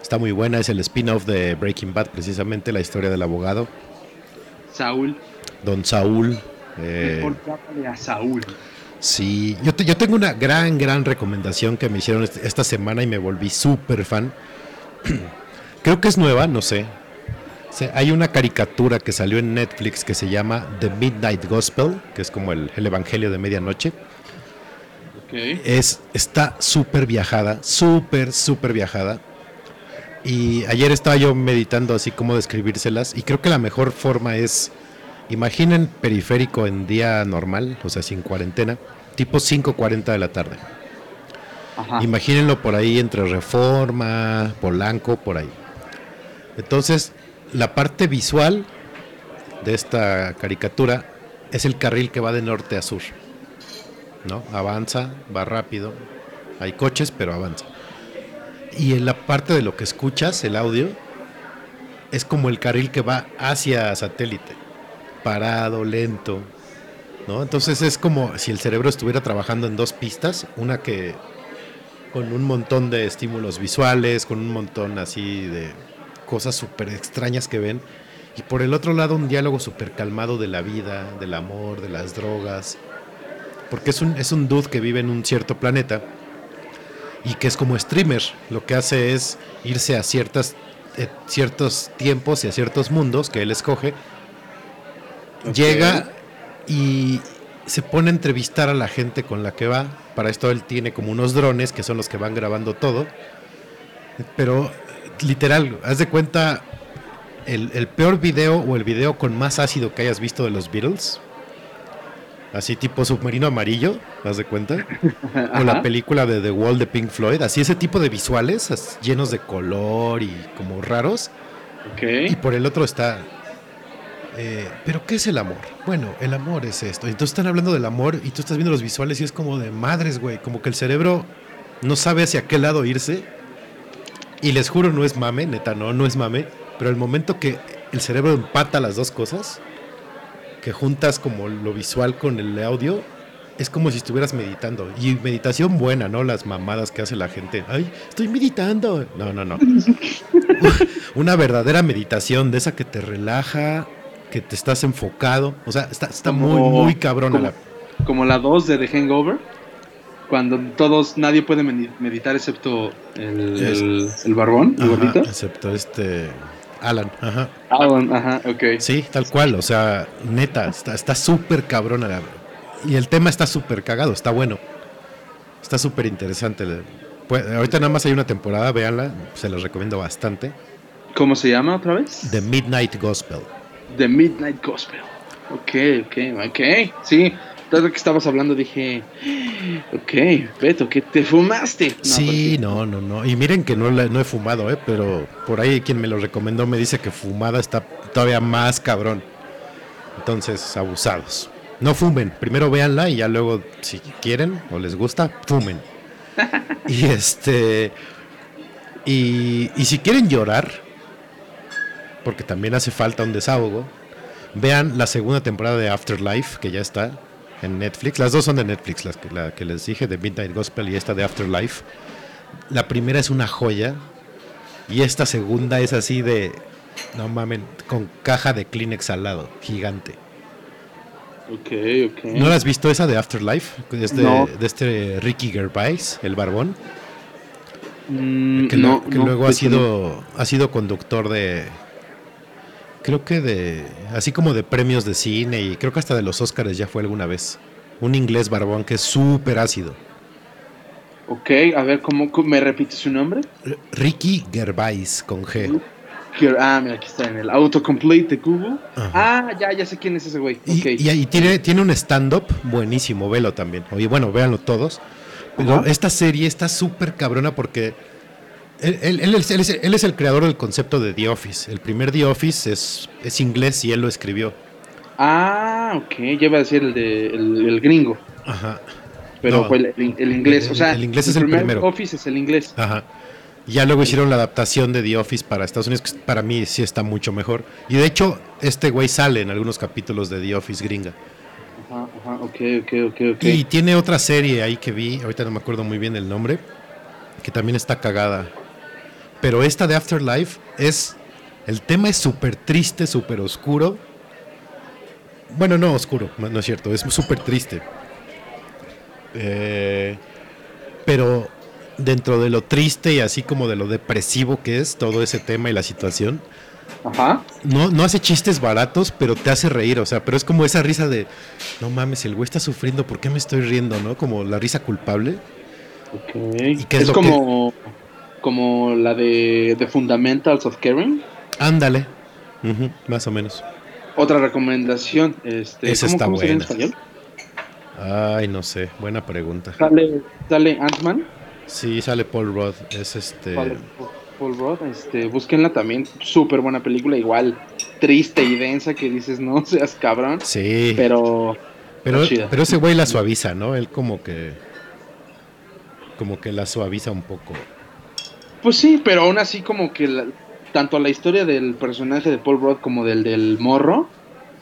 Está muy buena, es el spin-off de Breaking Bad, precisamente la historia del abogado, Saúl. Don Saúl. eh, Mejor a Saúl. Sí, yo, te- yo tengo una gran, gran recomendación que me hicieron est- esta semana y me volví súper fan. Creo que es nueva, no sé. Hay una caricatura que salió en Netflix que se llama The Midnight Gospel, que es como el, el Evangelio de Medianoche. Ok. Es, está súper viajada, súper, súper viajada. Y ayer estaba yo meditando así como describírselas y creo que la mejor forma es, imaginen periférico en día normal, o sea, sin cuarentena, tipo 5.40 de la tarde. Ajá. Imagínenlo por ahí entre Reforma, Polanco, por ahí. Entonces, la parte visual de esta caricatura es el carril que va de norte a sur. ¿No? Avanza, va rápido. Hay coches, pero avanza. Y en la parte de lo que escuchas, el audio, es como el carril que va hacia satélite. Parado, lento. ¿No? Entonces es como si el cerebro estuviera trabajando en dos pistas, una que con un montón de estímulos visuales, con un montón así de cosas súper extrañas que ven, y por el otro lado un diálogo súper calmado de la vida, del amor, de las drogas, porque es un, es un dude que vive en un cierto planeta y que es como streamer, lo que hace es irse a ciertas, eh, ciertos tiempos y a ciertos mundos que él escoge, llega y se pone a entrevistar a la gente con la que va. Para esto él tiene como unos drones que son los que van grabando todo. Pero literal, haz de cuenta el, el peor video o el video con más ácido que hayas visto de los Beatles. Así tipo submarino amarillo, haz de cuenta. O la película de The Wall de Pink Floyd. Así ese tipo de visuales llenos de color y como raros. Y Ok. por el otro está. eh, ¿Pero qué es el amor? Bueno, el amor es esto. Entonces están hablando del amor y tú estás viendo los visuales y es como de madres, güey. Como que el cerebro no sabe hacia qué lado irse. Y les juro, no es mame, neta, no, no es mame. Pero el momento que el cerebro empata las dos cosas, que juntas como lo visual con el audio, es como si estuvieras meditando. Y meditación buena, ¿no? Las mamadas que hace la gente. Ay, estoy meditando. No, no, no. Una verdadera meditación de esa que te relaja, que te estás enfocado. O sea, está, está muy, Como- muy cabrona como- la. Como la 2 de The Hangover. Cuando todos, nadie puede medi- meditar excepto el, el, el barbón, el Ajá, gordito. excepto este. Alan, ajá. Alan, ajá, ok. Sí, tal cual, o sea, neta, está está súper cabrona. la- y el tema está súper cagado, está bueno. Está súper interesante. pues, ahorita nada más hay una temporada, véanla, se los recomiendo bastante. ¿Cómo se llama otra vez? The Midnight Gospel. The Midnight Gospel. Ok, ok, ok. Sí, lo que estabas hablando dije, ok, Beto, que te fumaste. No, sí, porque- no, no, no. Y miren que no, he fumado, ¿eh? pero por ahí quien me lo recomendó me dice que fumada está todavía más cabrón. Entonces, abusados. No fumen, primero véanla y ya luego, si quieren o les gusta, fumen. y este, Y, y si quieren llorar, porque también hace falta un desahogo, vean la segunda temporada de Afterlife, que ya está en Netflix. Las dos son de Netflix, las que, la que les dije, de Midnight Gospel y esta de Afterlife. La primera es una joya y esta segunda es así de, no mamen, con caja de Kleenex al lado, gigante. Ok, ok. ¿No la has visto esa de Afterlife? Es de, No. de este Ricky Gervais, el barbón. Mm, que, no, lo- que no, luego de ha sido ha sido conductor de creo que de así como de premios de cine y creo que hasta de los Oscars ya fue alguna vez un inglés barbón que es súper ácido Ok, a ver, ¿cómo, me repite su nombre? Ricky Gervais con G Ah, mira, aquí está en el autocomplete de Google. Ajá. Ah, ya, ya sé quién es ese güey. y, y tiene tiene un stand up buenísimo velo también oye bueno véanlo todos pero Ajá. esta serie está súper cabrona porque él, él- él es, él es- él es el creador del concepto de The Office el primer The Office es, es inglés y él lo escribió Ah, ok, ya iba a decir el de el, el gringo, Ajá. pero No. fue el, inglés. O sea, el inglés es el primer primero. Office es el inglés. Ajá. Ya luego hicieron la adaptación de The Office para Estados Unidos, que para mí sí está mucho mejor. Y de hecho, este güey sale en algunos capítulos de The Office gringa. Ajá, ajá, ok, ok, ok, ok. Y tiene otra serie ahí que vi, ahorita no me acuerdo muy bien el nombre, que también está cagada. Pero esta de Afterlife es. El tema es súper triste, súper oscuro. Bueno, no oscuro, no es cierto, es súper triste. Eh, pero dentro de lo triste y así como de lo depresivo que es todo ese tema y la situación, Ajá. no, no hace chistes baratos, pero te hace reír, o sea, pero es como esa risa de, no mames, el güey está sufriendo, ¿por qué me estoy riendo, no? Como la risa culpable. Ok. qué es es lo como, como la de The Fundamentals of Caring. Ándale, más o menos. Otra recomendación. Este, Esa ¿cómo, está cómo sería en buena. español? Ay, no sé, buena pregunta. Sale, sale Ant-Man. Sí, sale Paul Rudd, es este... Paul, Paul Rudd, este, búsquenla también, súper buena película, igual triste y densa que dices, no seas cabrón, Sí, pero pero, pero ese güey la suaviza, ¿no? Él como que... Como que la suaviza un poco. Pues sí, pero aún así como que la- tanto la historia del personaje de Paul Rudd como del del morro,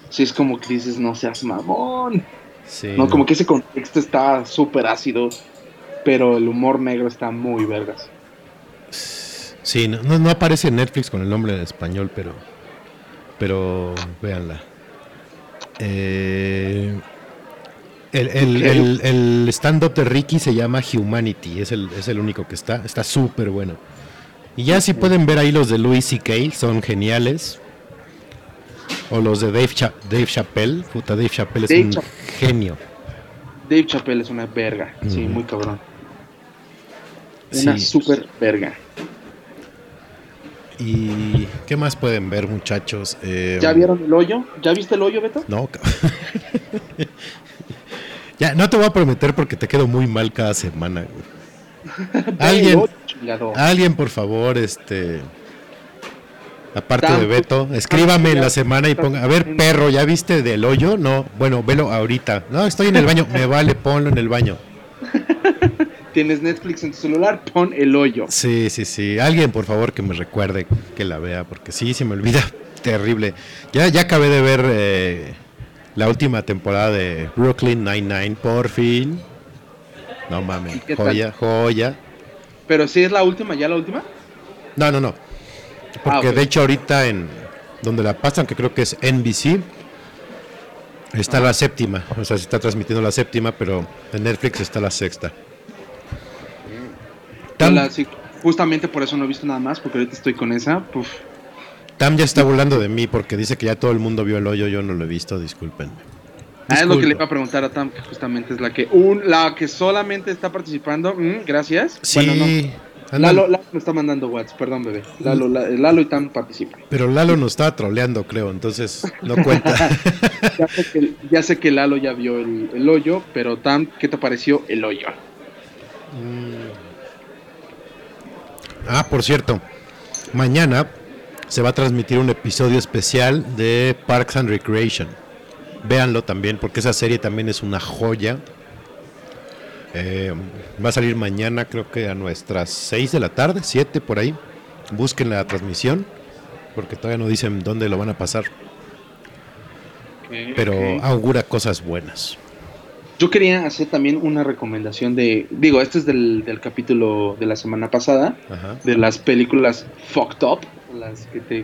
sí es como que dices, no seas mamón, Sí, no, no. como que ese contexto está súper ácido, pero el humor negro está muy vergas. Sí, no, no, no aparece en Netflix con el nombre en español, pero. Pero. Véanla. Eh, el el- el stand-up de Ricky se llama Humanity, es el, es el único que está. Está súper bueno. Y ya si pueden ver ahí los de Louis C.K., son geniales. O los de Dave, Cha- Dave Chappelle. Puta, Dave Chappelle es Dave un genio. Dave Chappelle es una verga, sí, muy cabrón. Una Sí. súper verga. ¿Y qué más pueden ver, muchachos? Eh, ¿Ya vieron el hoyo? ¿Ya viste el hoyo, Beto? No, ya, no te voy a prometer porque te quedo muy mal cada semana. güey. Alguien, chingado. alguien, por favor, este. Aparte de Beto, escríbame en la semana y ponga. A ver, perro, ¿ya viste del hoyo? No, bueno, velo ahorita. No, estoy en el baño. Me vale, ponlo en el baño. Tienes Netflix en tu celular, pon el hoyo. Sí, sí, sí. Alguien, por favor, que me recuerde que la vea, porque sí, se me olvida. Terrible. Ya, ya acabé de ver eh, la última temporada de Brooklyn Nine-Nine, por fin. No mames, joya, joya. Pero si es la última, ¿ya la última? No, no, no. Porque Ah, de hecho ahorita en donde la pasan, que creo que es NBC, está la séptima. O sea, se está transmitiendo la séptima, pero en Netflix está la sexta. Tam, La- sí, justamente por eso no he visto nada más, porque ahorita estoy con esa. Puf. Tam ya está burlando de mí porque dice que ya todo el mundo vio el hoyo, yo no lo he visto, discúlpenme. Ah, es lo que le iba a preguntar a Tam, que justamente es la que un, la que solamente está participando. Mm, gracias. Sí, Bueno, no. Lalo, Lalo me está mandando WhatsApp, perdón, bebé. Lalo, La- Lalo y Tam participan. pero Lalo nos estaba troleando, creo, entonces no cuenta. Ya sé que, ya sé que Lalo ya vio el, el hoyo, pero Tam, ¿qué te pareció el hoyo? ah, por cierto, mañana se va a transmitir un episodio especial de Parks and Recreation. Véanlo también, porque esa serie también es una joya. Eh, va a salir mañana, creo que a nuestras 6 de la tarde, 7 por ahí. Busquen la transmisión, porque todavía no dicen dónde lo van a pasar, pero augura cosas buenas. Yo quería hacer también una recomendación de. Digo, este es del, del capítulo de la semana pasada. Ajá. De las películas fucked up. Las que te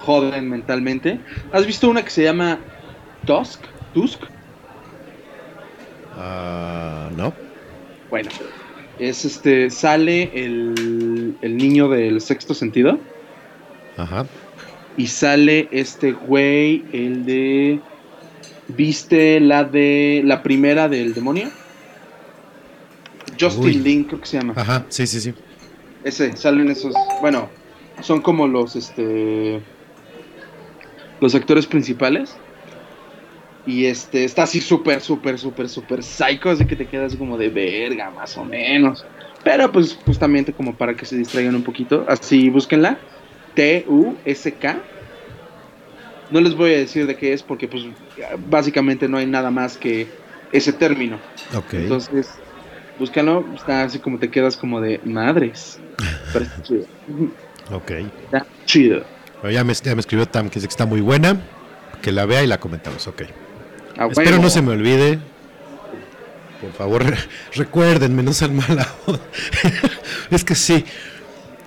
joden mentalmente. ¿Has visto una que se llama Tusk? Tusk. Ah, no. Bueno. Es este. Sale el, el niño del sexto sentido. Ajá. Y sale este güey, el de. ¿Viste la de. la primera del demonio? Justin Uy. Lin, creo que se llama. Ajá, sí, sí, sí. Ese, salen esos. Bueno, son como los este. Los actores principales. Y este, está así súper, súper, súper, súper psycho, así que te quedas como de verga, más o menos. Pero pues justamente como para que se distraigan un poquito. Así, búsquenla. T-U-S-K. No les voy a decir de qué es porque pues básicamente no hay nada más que ese término. Ok. Entonces, búscalo, está así como te quedas como de madres. Pero está chido. ok. Está chido. Ya, me, ya me escribió Tam que dice que está muy buena. Que la vea y la comentamos, ok. Ah, Espero huevo. no se me olvide. Por favor, re- recuérdenme, no sean mala es que sí.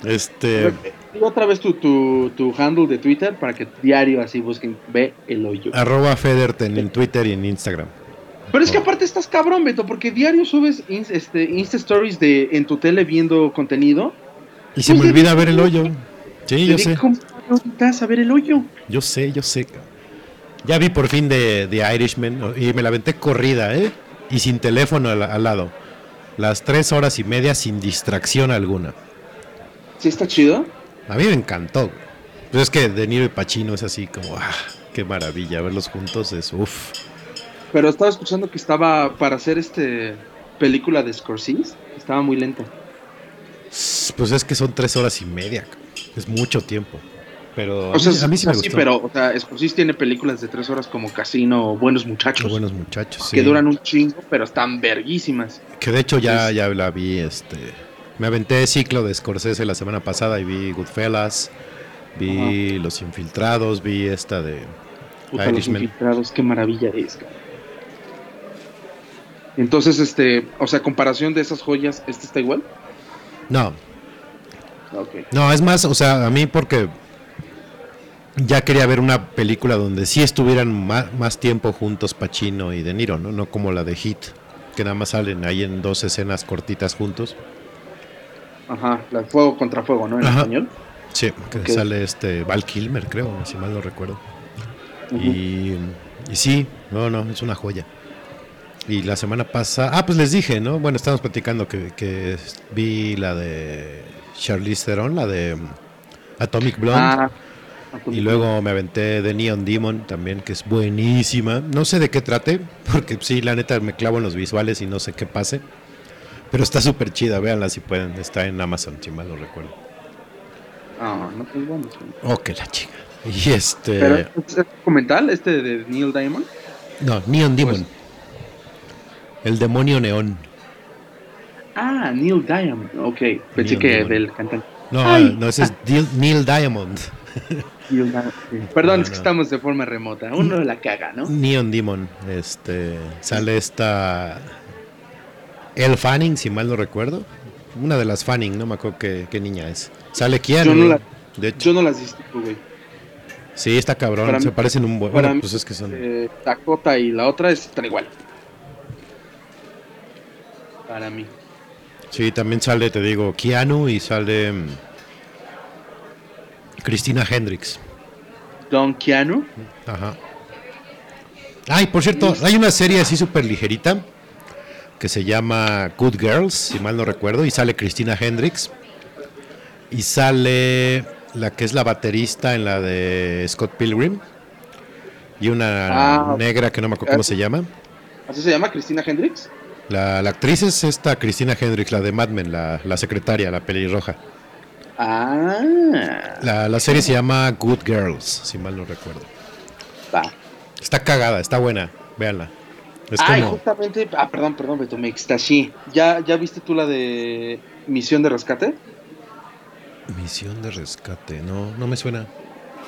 Este. Digo otra vez tu, tu, tu handle de Twitter para que diario así busquen ve el hoyo. Arroba Federten en Twitter y en Instagram. Pero es que aparte estás cabrón, Beto, porque diario subes este, Insta Stories de, en tu tele viendo contenido. Y se me olvida ver el hoyo. Sí, yo sé. ¿Cómo a ver el hoyo? Yo sé, yo sé. Ya vi por fin de, de Irishman y me la aventé corrida, ¿eh? Y sin teléfono al, al lado. Las tres horas y media sin distracción alguna. ¿Sí está chido? A mí me encantó. Pues es que De Niro y Pacino es así como, ah, qué maravilla. Verlos juntos es, uff. Pero estaba escuchando que estaba para hacer este película de Scorsese. Estaba muy lenta. Pues es que son tres horas y media. Es mucho tiempo. Pero a O sea, mí, a mí sí me sí, gustó. pero o sea, Scorsese tiene películas de tres horas como Casino Buenos Muchachos. buenos muchachos. que sí. duran un chingo, pero están verguísimas. Que de hecho ya, ya la vi, este... Me aventé ciclo de Scorsese la semana pasada y vi Goodfellas, vi Los Infiltrados, vi esta de Puta, los infiltrados, qué maravilla es, cabrón. Entonces, este, o sea, comparación de esas joyas, ¿este está igual? No, Ok. no, es más, o sea, a mí porque ya quería ver una película donde sí estuvieran ma- más, tiempo juntos Pacino y De Niro, ¿no? No como la de Hit, que nada más salen ahí en dos escenas cortitas juntos. Ajá, la fuego contra fuego, ¿no? En Ajá. español. Sí, que sale este Val Kilmer, creo, si mal no recuerdo. Y, y sí, no, no, es una joya. Y la semana pasada, ah, pues les dije, ¿no? Bueno, estábamos platicando que, que vi la de Charlize Theron, la de Atomic Blonde. Ah, y luego me aventé de Neon Demon también, que es buenísima. No sé de qué trate, porque sí, la neta me clavo en los visuales y no sé qué pase. Pero está súper chida, véanla si pueden. Está en Amazon, si mal no recuerdo. Ah, no, pues bueno. Oh, que la chica. Y este. Pero, ¿es, es documental este de Neil Diamond? No, Neon Demon. Pues- El demonio neón. Ah, Neil Diamond. Ok, pensé Neil que Diamond. del cantante. No, Ay. no, ese es Neil Diamond. Perdón, No, es que no. estamos de forma remota. Uno la caga, ¿no? Neon Demon. Este. Sale esta. El Fanning, si mal no recuerdo. Una de las Fanning, no me acuerdo qué, qué niña es. Sale Keanu. Yo no la- De hecho, Yo no las distingo, güey. sí, está cabrón. para se mí- parecen un buen. para Bueno, mí, pues es que son. Eh, Dakota y la otra están igual. Para mí. Sí, también sale, te digo, Keanu y sale. Cristina Hendricks. Don Keanu. Ajá. Ay, por cierto, hay una serie así súper ligerita que se llama Good Girls, si mal no recuerdo, y sale Cristina Hendricks. Y sale la que es la baterista en la de Scott Pilgrim. Y una Ah, negra que no me acuerdo cómo se llama. ¿Así se llama? ¿Cristina Hendricks? La, la actriz es esta Cristina Hendricks, la de Mad Men, la, la secretaria, la pelirroja. Ah. La, la serie se llama Good Girls, si mal no recuerdo. Va. Está cagada, está buena, véanla. Es Ay, como, justamente. Ah, perdón, perdón, Beto, me extasié. ¿Ya, ¿Ya viste tú la de Misión de Rescate? misión de rescate, no, no me suena.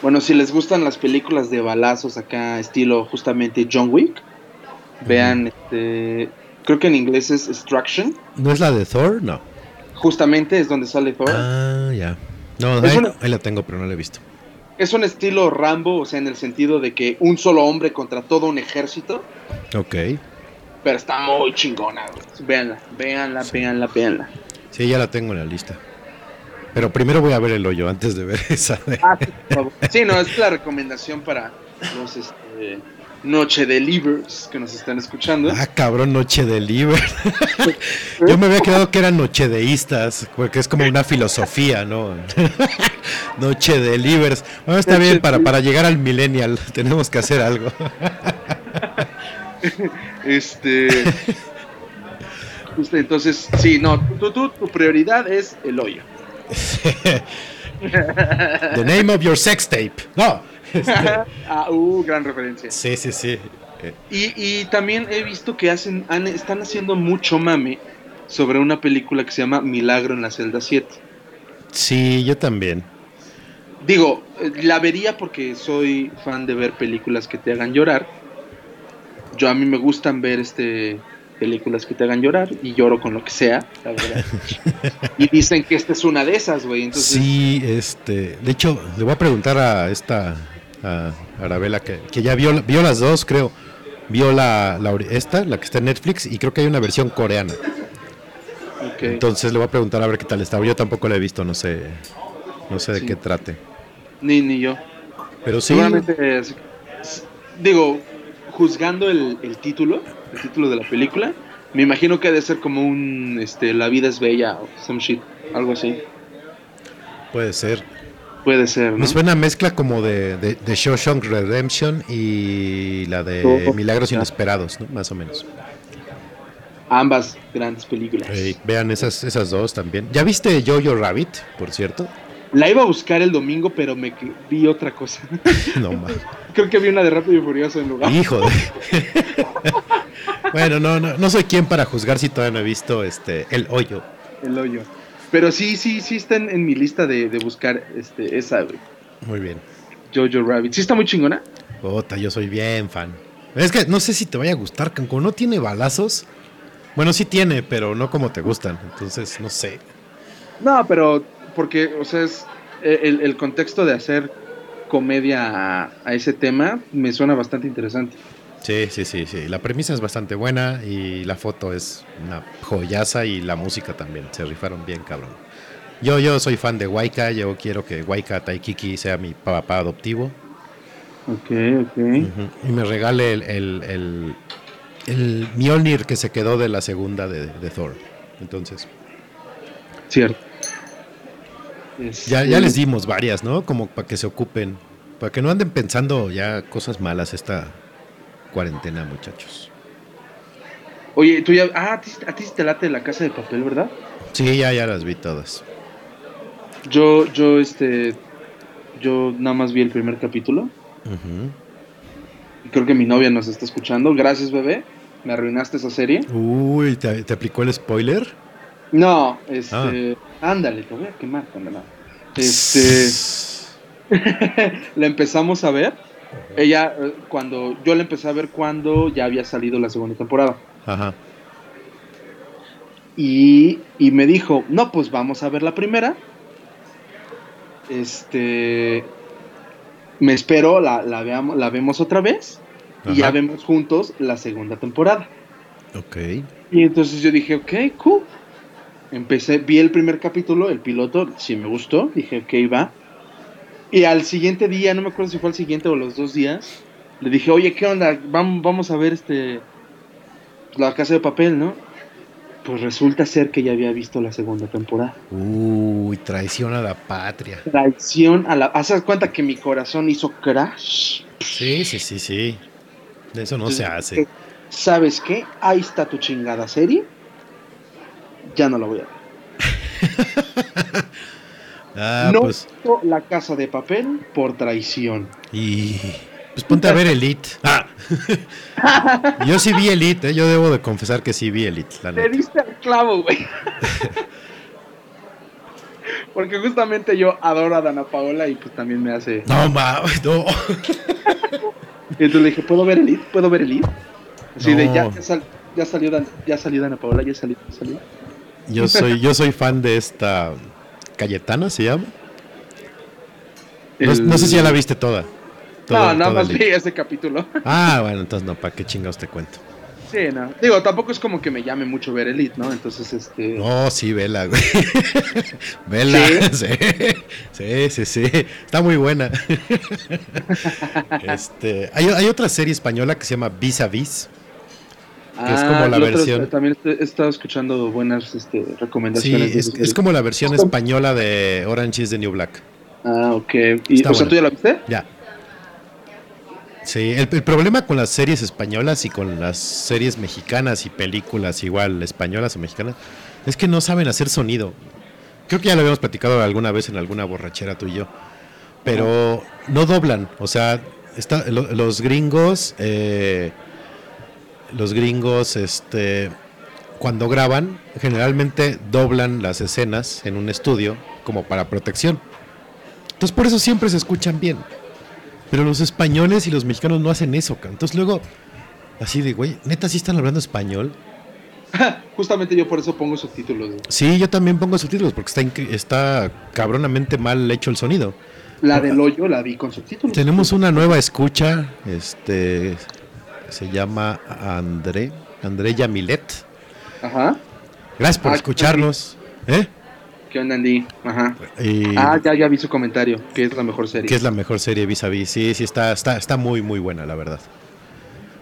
Bueno, si les gustan las películas de balazos acá, estilo justamente John Wick, vean, este, creo que en inglés es Extraction. ¿No es la de Thor? No. Justamente es donde sale Thor. Ah, ya. No, ahí, una- ahí la tengo, pero no la he visto. Es un estilo Rambo, o sea, en el sentido de que un solo hombre contra todo un ejército, Ok. pero está muy chingona. güey. Véanla, véanla, véanla, véanla. Sí, ya la tengo en la lista. Pero primero voy a ver el hoyo antes de ver esa. de- Ah, sí, por favor. Sí, no, es la recomendación para los este, Noche de Livers que nos están escuchando. Ah, cabrón, Noche de Liber. Yo me había quedado que eran nochedeístas, porque es como una filosofía, ¿no? Noche de Libers. Bueno, está Noche bien, para, para llegar al millennial tenemos que hacer algo. Este. Entonces, sí, no, tú- tu prioridad es el hoyo. The name of your sex tape. No. Este, ah, uh, gran referencia. sí, sí, sí. Eh, Y, y también he visto que hacen, han- están haciendo mucho mame sobre una película que se llama Milagro en la celda 7. Sí, yo también. Digo, eh, la vería porque soy fan de ver películas que te hagan llorar. Yo a mí me gustan ver este películas que te hagan llorar y lloro con lo que sea, la verdad. y dicen que esta es una de esas, güey. Entonces, Sí, este. De hecho, le voy a preguntar a esta. A Arabela, que, que ya vio, vio las dos, creo. Vio la, esta, la que está en Netflix, y creo que hay una versión coreana. Entonces le voy a preguntar a ver qué tal está. Yo tampoco la he visto, no sé. No sé de qué trate. ni, ni yo. Pero sí. Seguramente, eh, s- s- digo, juzgando el, el título, el título de la película, me imagino que ha de ser como un, este, La vida es bella o some shit, algo así. Puede ser. Puede ser, ¿no? Me suena mezcla como de, de, de Shawshank Redemption y la de Oh, Milagros ya. Inesperados, ¿no? Más o menos. Ambas grandes películas. Ey, vean esas, esas dos también. ¿Ya viste Jojo Rabbit, por cierto? La iba a buscar el domingo, pero me vi otra cosa. No más. Creo que vi una de Rápido y Furioso en lugar. Hijo de... bueno, no, no, no soy quien para juzgar si todavía no he visto este El Hoyo. El hoyo. Pero sí, sí, sí está en, en mi lista de, de buscar este, esa, güey. Muy bien. Jojo Rabbit. Sí está muy chingona. Ota, yo soy bien fan. Es que no sé si te vaya a gustar, como no tiene balazos. Bueno, sí tiene, pero no como te gustan. Entonces, no sé. No, pero porque, o sea, es eh, el, el contexto de hacer comedia a, a ese tema me suena bastante interesante. Sí, sí, sí, sí. La premisa es bastante buena y la foto es una joyaza y la música también. Se rifaron bien, cabrón. Yo, yo soy fan de Waika, yo quiero que Waika Taikiki sea mi papá adoptivo. Ok, ok. Y me regale el, el, el, el Mjolnir que se quedó de la segunda de, de Thor. Entonces, Cierto. ya, Este, ya les dimos varias, ¿no? Como para que se ocupen. Para que no anden pensando ya cosas malas esta cuarentena, muchachos. Oye, tú ya. Ah, a ti, a ti te late la casa de papel, ¿verdad? Sí, ya, ya las vi todas. Yo, yo, este. Yo nada más vi el primer capítulo. Ujú. Y creo que mi novia nos está escuchando. Gracias, bebé. Me arruinaste esa serie. Uy, ¿te, te aplicó el spoiler? No, este. Ándale, te voy a quemar, condenado. Este. la empezamos a ver. Ella, eh, cuando. Yo la empecé a ver cuando ya había salido la segunda temporada. Ajá. Y, y me dijo, no, pues vamos a ver la primera. Este. Me espero, la, la, veamos, la vemos otra vez. Y ya vemos juntos la segunda temporada. Ok. Y entonces yo dije, ok, cool. Empecé, vi el primer capítulo, el piloto, sí me gustó. Dije, ok, va. Y al siguiente día, no me acuerdo si fue el siguiente o los dos días, le dije, oye, ¿qué onda? Vamos, vamos a ver este. La casa de papel, ¿no? Pues resulta ser que ya había visto la segunda temporada. Uy, traición a la patria. Traición a la. ¿Haces cuenta que mi corazón hizo crash? Sí, sí, sí, sí. Eso no se hace. ¿Sabes qué? Ahí está tu chingada serie. Ya no la voy a ver. Ah, no pues. hizo la casa de papel por traición. Y. Pues ponte a ver Elite. Ah. yo sí vi Elite, ¿eh? yo debo de confesar que sí vi Elite. La Te diste al clavo, güey. Porque justamente yo adoro a Dana Paola y pues también me hace. No, mames, no. Entonces le dije, ¿puedo ver Elite? ¿Puedo ver Elite? Así de, ya, ya, sal- ya salió Dan- ya salió Dana Paola, ya salió, ya salió. Yo soy, yo soy fan de esta Cayetana, se llama. No, El- no sé si ya la viste toda. Toda- No, nada más vi ese capítulo. Ah, bueno, entonces no, ¿para qué chingados te cuento? Sí, no. Digo, tampoco es como que me llame mucho ver Elite, ¿no? Entonces, este. No, sí, vela, güey. Vela, sí, sí, sí, sí. Está muy buena. Este, hay, hay otra serie española que se llama Vis a Vis. Que es como la el otro- versión- también he estado escuchando buenas este, Sí, recomendaciones. de es, es como la versión española de Orange is the New Black. Ah, ok. Y, Está o sea. ¿tú ya la viste? Ya. Sí, el, el problema con las series españolas y con las series mexicanas y películas igual españolas o mexicanas es que no saben hacer sonido. Creo que ya lo habíamos platicado alguna vez en alguna borrachera tú y yo. Pero no doblan, o sea, está, lo- los gringos, eh, los gringos, este, cuando graban, generalmente doblan las escenas en un estudio como para protección. Entonces por eso siempre se escuchan bien. Pero los españoles y los mexicanos no hacen eso. Entonces luego, así de, güey, neta sí están hablando español. Justamente yo por eso pongo subtítulos. güey. Sí, yo también pongo subtítulos porque está, está cabronamente mal hecho el sonido. La del hoyo la vi con subtítulos. Tenemos una nueva escucha, este, se llama André, André Yamilet. Ajá. Gracias por Ah, escucharnos. ¿eh? ¿Qué onda, Andy? Ajá. Y Ah, ya, ya vi su comentario, que es la mejor serie. que es la mejor serie vis a vis. Sí, sí, está, está, está muy, muy buena, la verdad.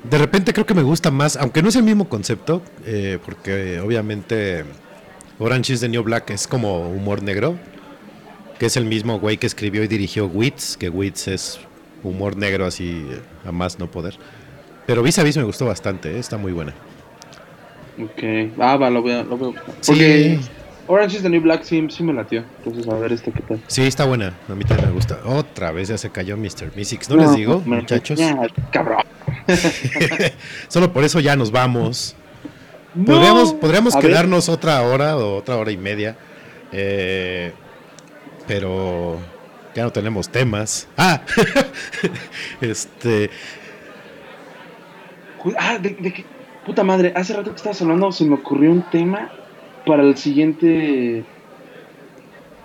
De repente creo que me gusta más, aunque no es el mismo concepto, eh, porque obviamente Orange is the New Black es como humor negro, que es el mismo güey que escribió y dirigió Wits, que Wits es humor negro así eh, a más no poder. Pero vis a vis me gustó bastante, eh, está muy buena. Ok. Ah, va, lo a, lo buscar. Sí. Orange is the New Black sí, sí me latió. Entonces, a ver este qué tal. Sí, está buena, a mí también me gusta. Otra vez ya se cayó Mr. Mystics, ¿no, les digo, me- muchachos? ya, cabrón. Solo por eso ya nos vamos. Podríamos, podríamos ver. quedarnos otra hora o otra hora y media. eh, pero ya no tenemos temas. Ah, este. Ah, de, de qué- Puta madre, hace rato que estabas hablando se me ocurrió un tema para el siguiente.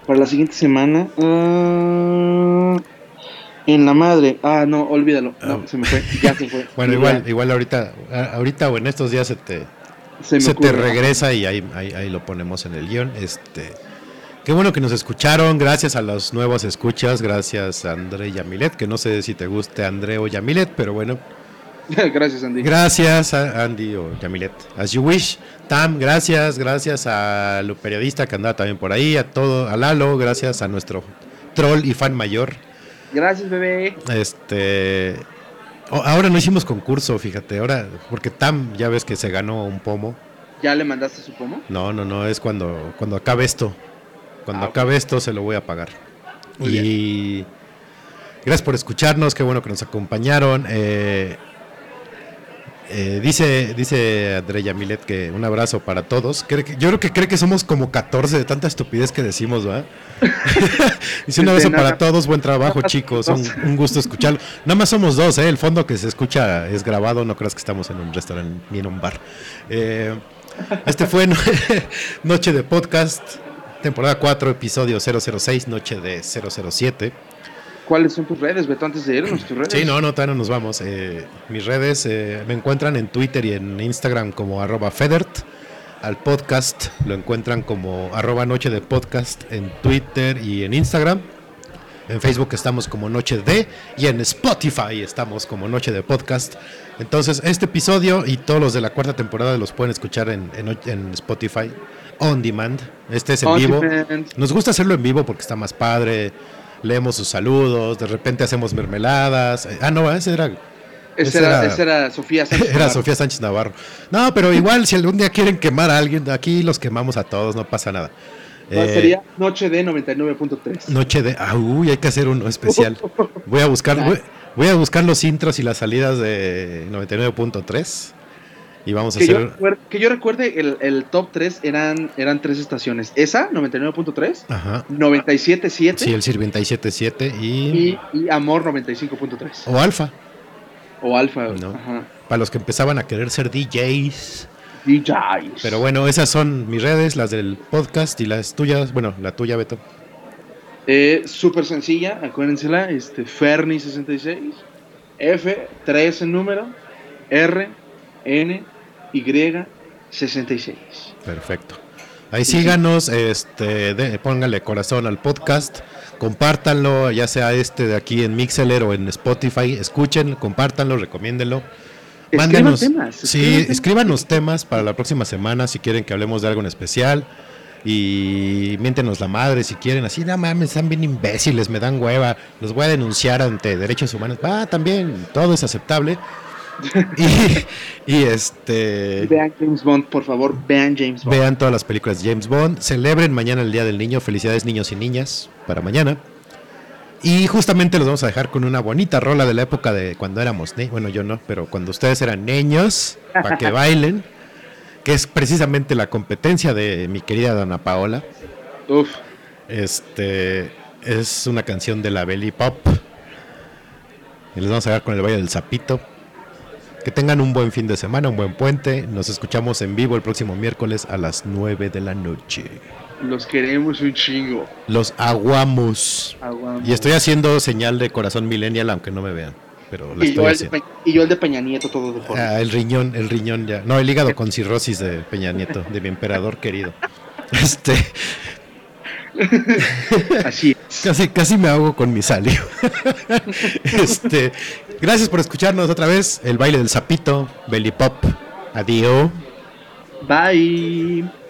Para la siguiente semana. Ah, en la madre. Ah, no, olvídalo. No, Ah. se me fue. Ya se fue. Bueno, igual, igual ahorita, ahorita o en estos días se te, se te regresa y ahí, ahí, ahí lo ponemos en el guion. Este, qué bueno que nos escucharon. Gracias a los nuevos escuchas. Gracias a André Yamilet. Que no sé si te guste André o Yamilet, pero bueno. Gracias, Andy. Gracias a Andy o Yamilet. As you wish. Tam, gracias. Gracias al periodista que andaba también por ahí. A todo, a Lalo. Gracias a nuestro troll y fan mayor. Gracias, bebé. Este. ahora no hicimos concurso, fíjate. Ahora, porque Tam ya ves que se ganó un pomo. ¿Ya le mandaste su pomo? No, no, no. Es cuando, cuando acabe esto. Cuando Ah, acabe esto se lo voy a pagar. Muy y. Gracias por escucharnos. Qué bueno que nos acompañaron. Eh, eh, dice, dice Andrea Milet que un abrazo para todos. Que- yo creo que cree que somos como 14 de tanta estupidez que decimos, ¿va? dice un abrazo para todos, buen trabajo chicos, un, un gusto escucharlo. Nada más somos dos, ¿eh? El fondo que se escucha es grabado, no creas que estamos en un restaurante ni en un bar. Eh, este fue no- Noche de Podcast, temporada 4, episodio 006, Noche de 007. ¿Cuáles son tus redes, Beto, antes de irnos? ¿Tus redes? Sí, no, no, todavía no nos vamos. Eh, mis redes eh, me encuentran en Twitter y en Instagram como arroba Federt. Al podcast lo encuentran como arroba Noche de Podcast en Twitter y en Instagram. En Facebook estamos como Noche de y en Spotify estamos como Noche de Podcast. Entonces, este episodio y todos los de la cuarta temporada los pueden escuchar en, en- en Spotify on demand. Este es en On vivo. demand. Nos gusta hacerlo en vivo porque está más padre. Leemos sus saludos, de repente hacemos mermeladas. Eh, Ah, no, ese era, Esa Ese era, era- esa era Sofía Sánchez era Navarro. Sofía Sánchez Navarro. No, pero igual, si algún día quieren quemar a alguien, aquí los quemamos a todos, no pasa nada. No, Eh, Sería Noche de 99.3. Noche de. Ah, uy, hay que hacer uno especial. Voy a buscar. Voy, Voy a buscar los intros y las salidas de 99.3 y vamos a Que yo, hacer... recuer- que yo recuerde, el, el top 3 eran, eran tres estaciones. Esa, 99.3, Ajá. 97.7 Sí, el CIR 27.7 y... y, y Amor 95.3. O Alfa, O Alfa. No. Ajá. para los que empezaban a querer ser DJs. DJs. Pero bueno, esas son mis redes, las del podcast y las tuyas. Bueno, la tuya, Beto. Eh, Súper sencilla, acuérdensela. Este, Ferni66. F, 3 en número. R, N, Y, 66. Perfecto. Ahí síganos, este, de- pónganle corazón al podcast, compártanlo, ya sea este de aquí en Mixeler o en Spotify, escuchen, compártanlo, recomiéndenlo. Escriban Mándenos, temas, sí, escriban temas. escríbanos temas para la próxima semana si quieren que hablemos de algo en especial y miéntenos la madre si quieren, así, no mames, están bien imbéciles, me dan hueva, los voy a denunciar ante derechos humanos. Ah, también, todo es aceptable. y, y este Vean James Bond, por favor, vean James Bond. Vean todas las películas de James Bond. Celebren mañana el Día del Niño. Felicidades niños y niñas para mañana. Y justamente los vamos a dejar con una bonita rola de la época de cuando éramos. Bueno, yo no, pero cuando ustedes eran niños, para que bailen. Que es precisamente la competencia de mi querida Dana Paola. Uf, Este es una canción de la Belly Pop. Y les vamos a dejar con el Valle del Zapito. Que tengan un buen fin de semana, un buen puente. Nos escuchamos en vivo el próximo miércoles a las 9 de la noche. los queremos un chingo. Los aguamos. Aguamos. Y estoy haciendo señal de corazón millennial, aunque no me vean. Pero Y yo, el. Pe- y yo el de Peña Nieto, todo de forma. Ah, el riñón, el riñón ya. No, el hígado con cirrosis de Peña Nieto, de mi emperador querido. Este, Así es. Casi, casi me ahogo con mi salio. Este, gracias por escucharnos otra vez. El baile del sapito, belly pop. Adiós. Bye.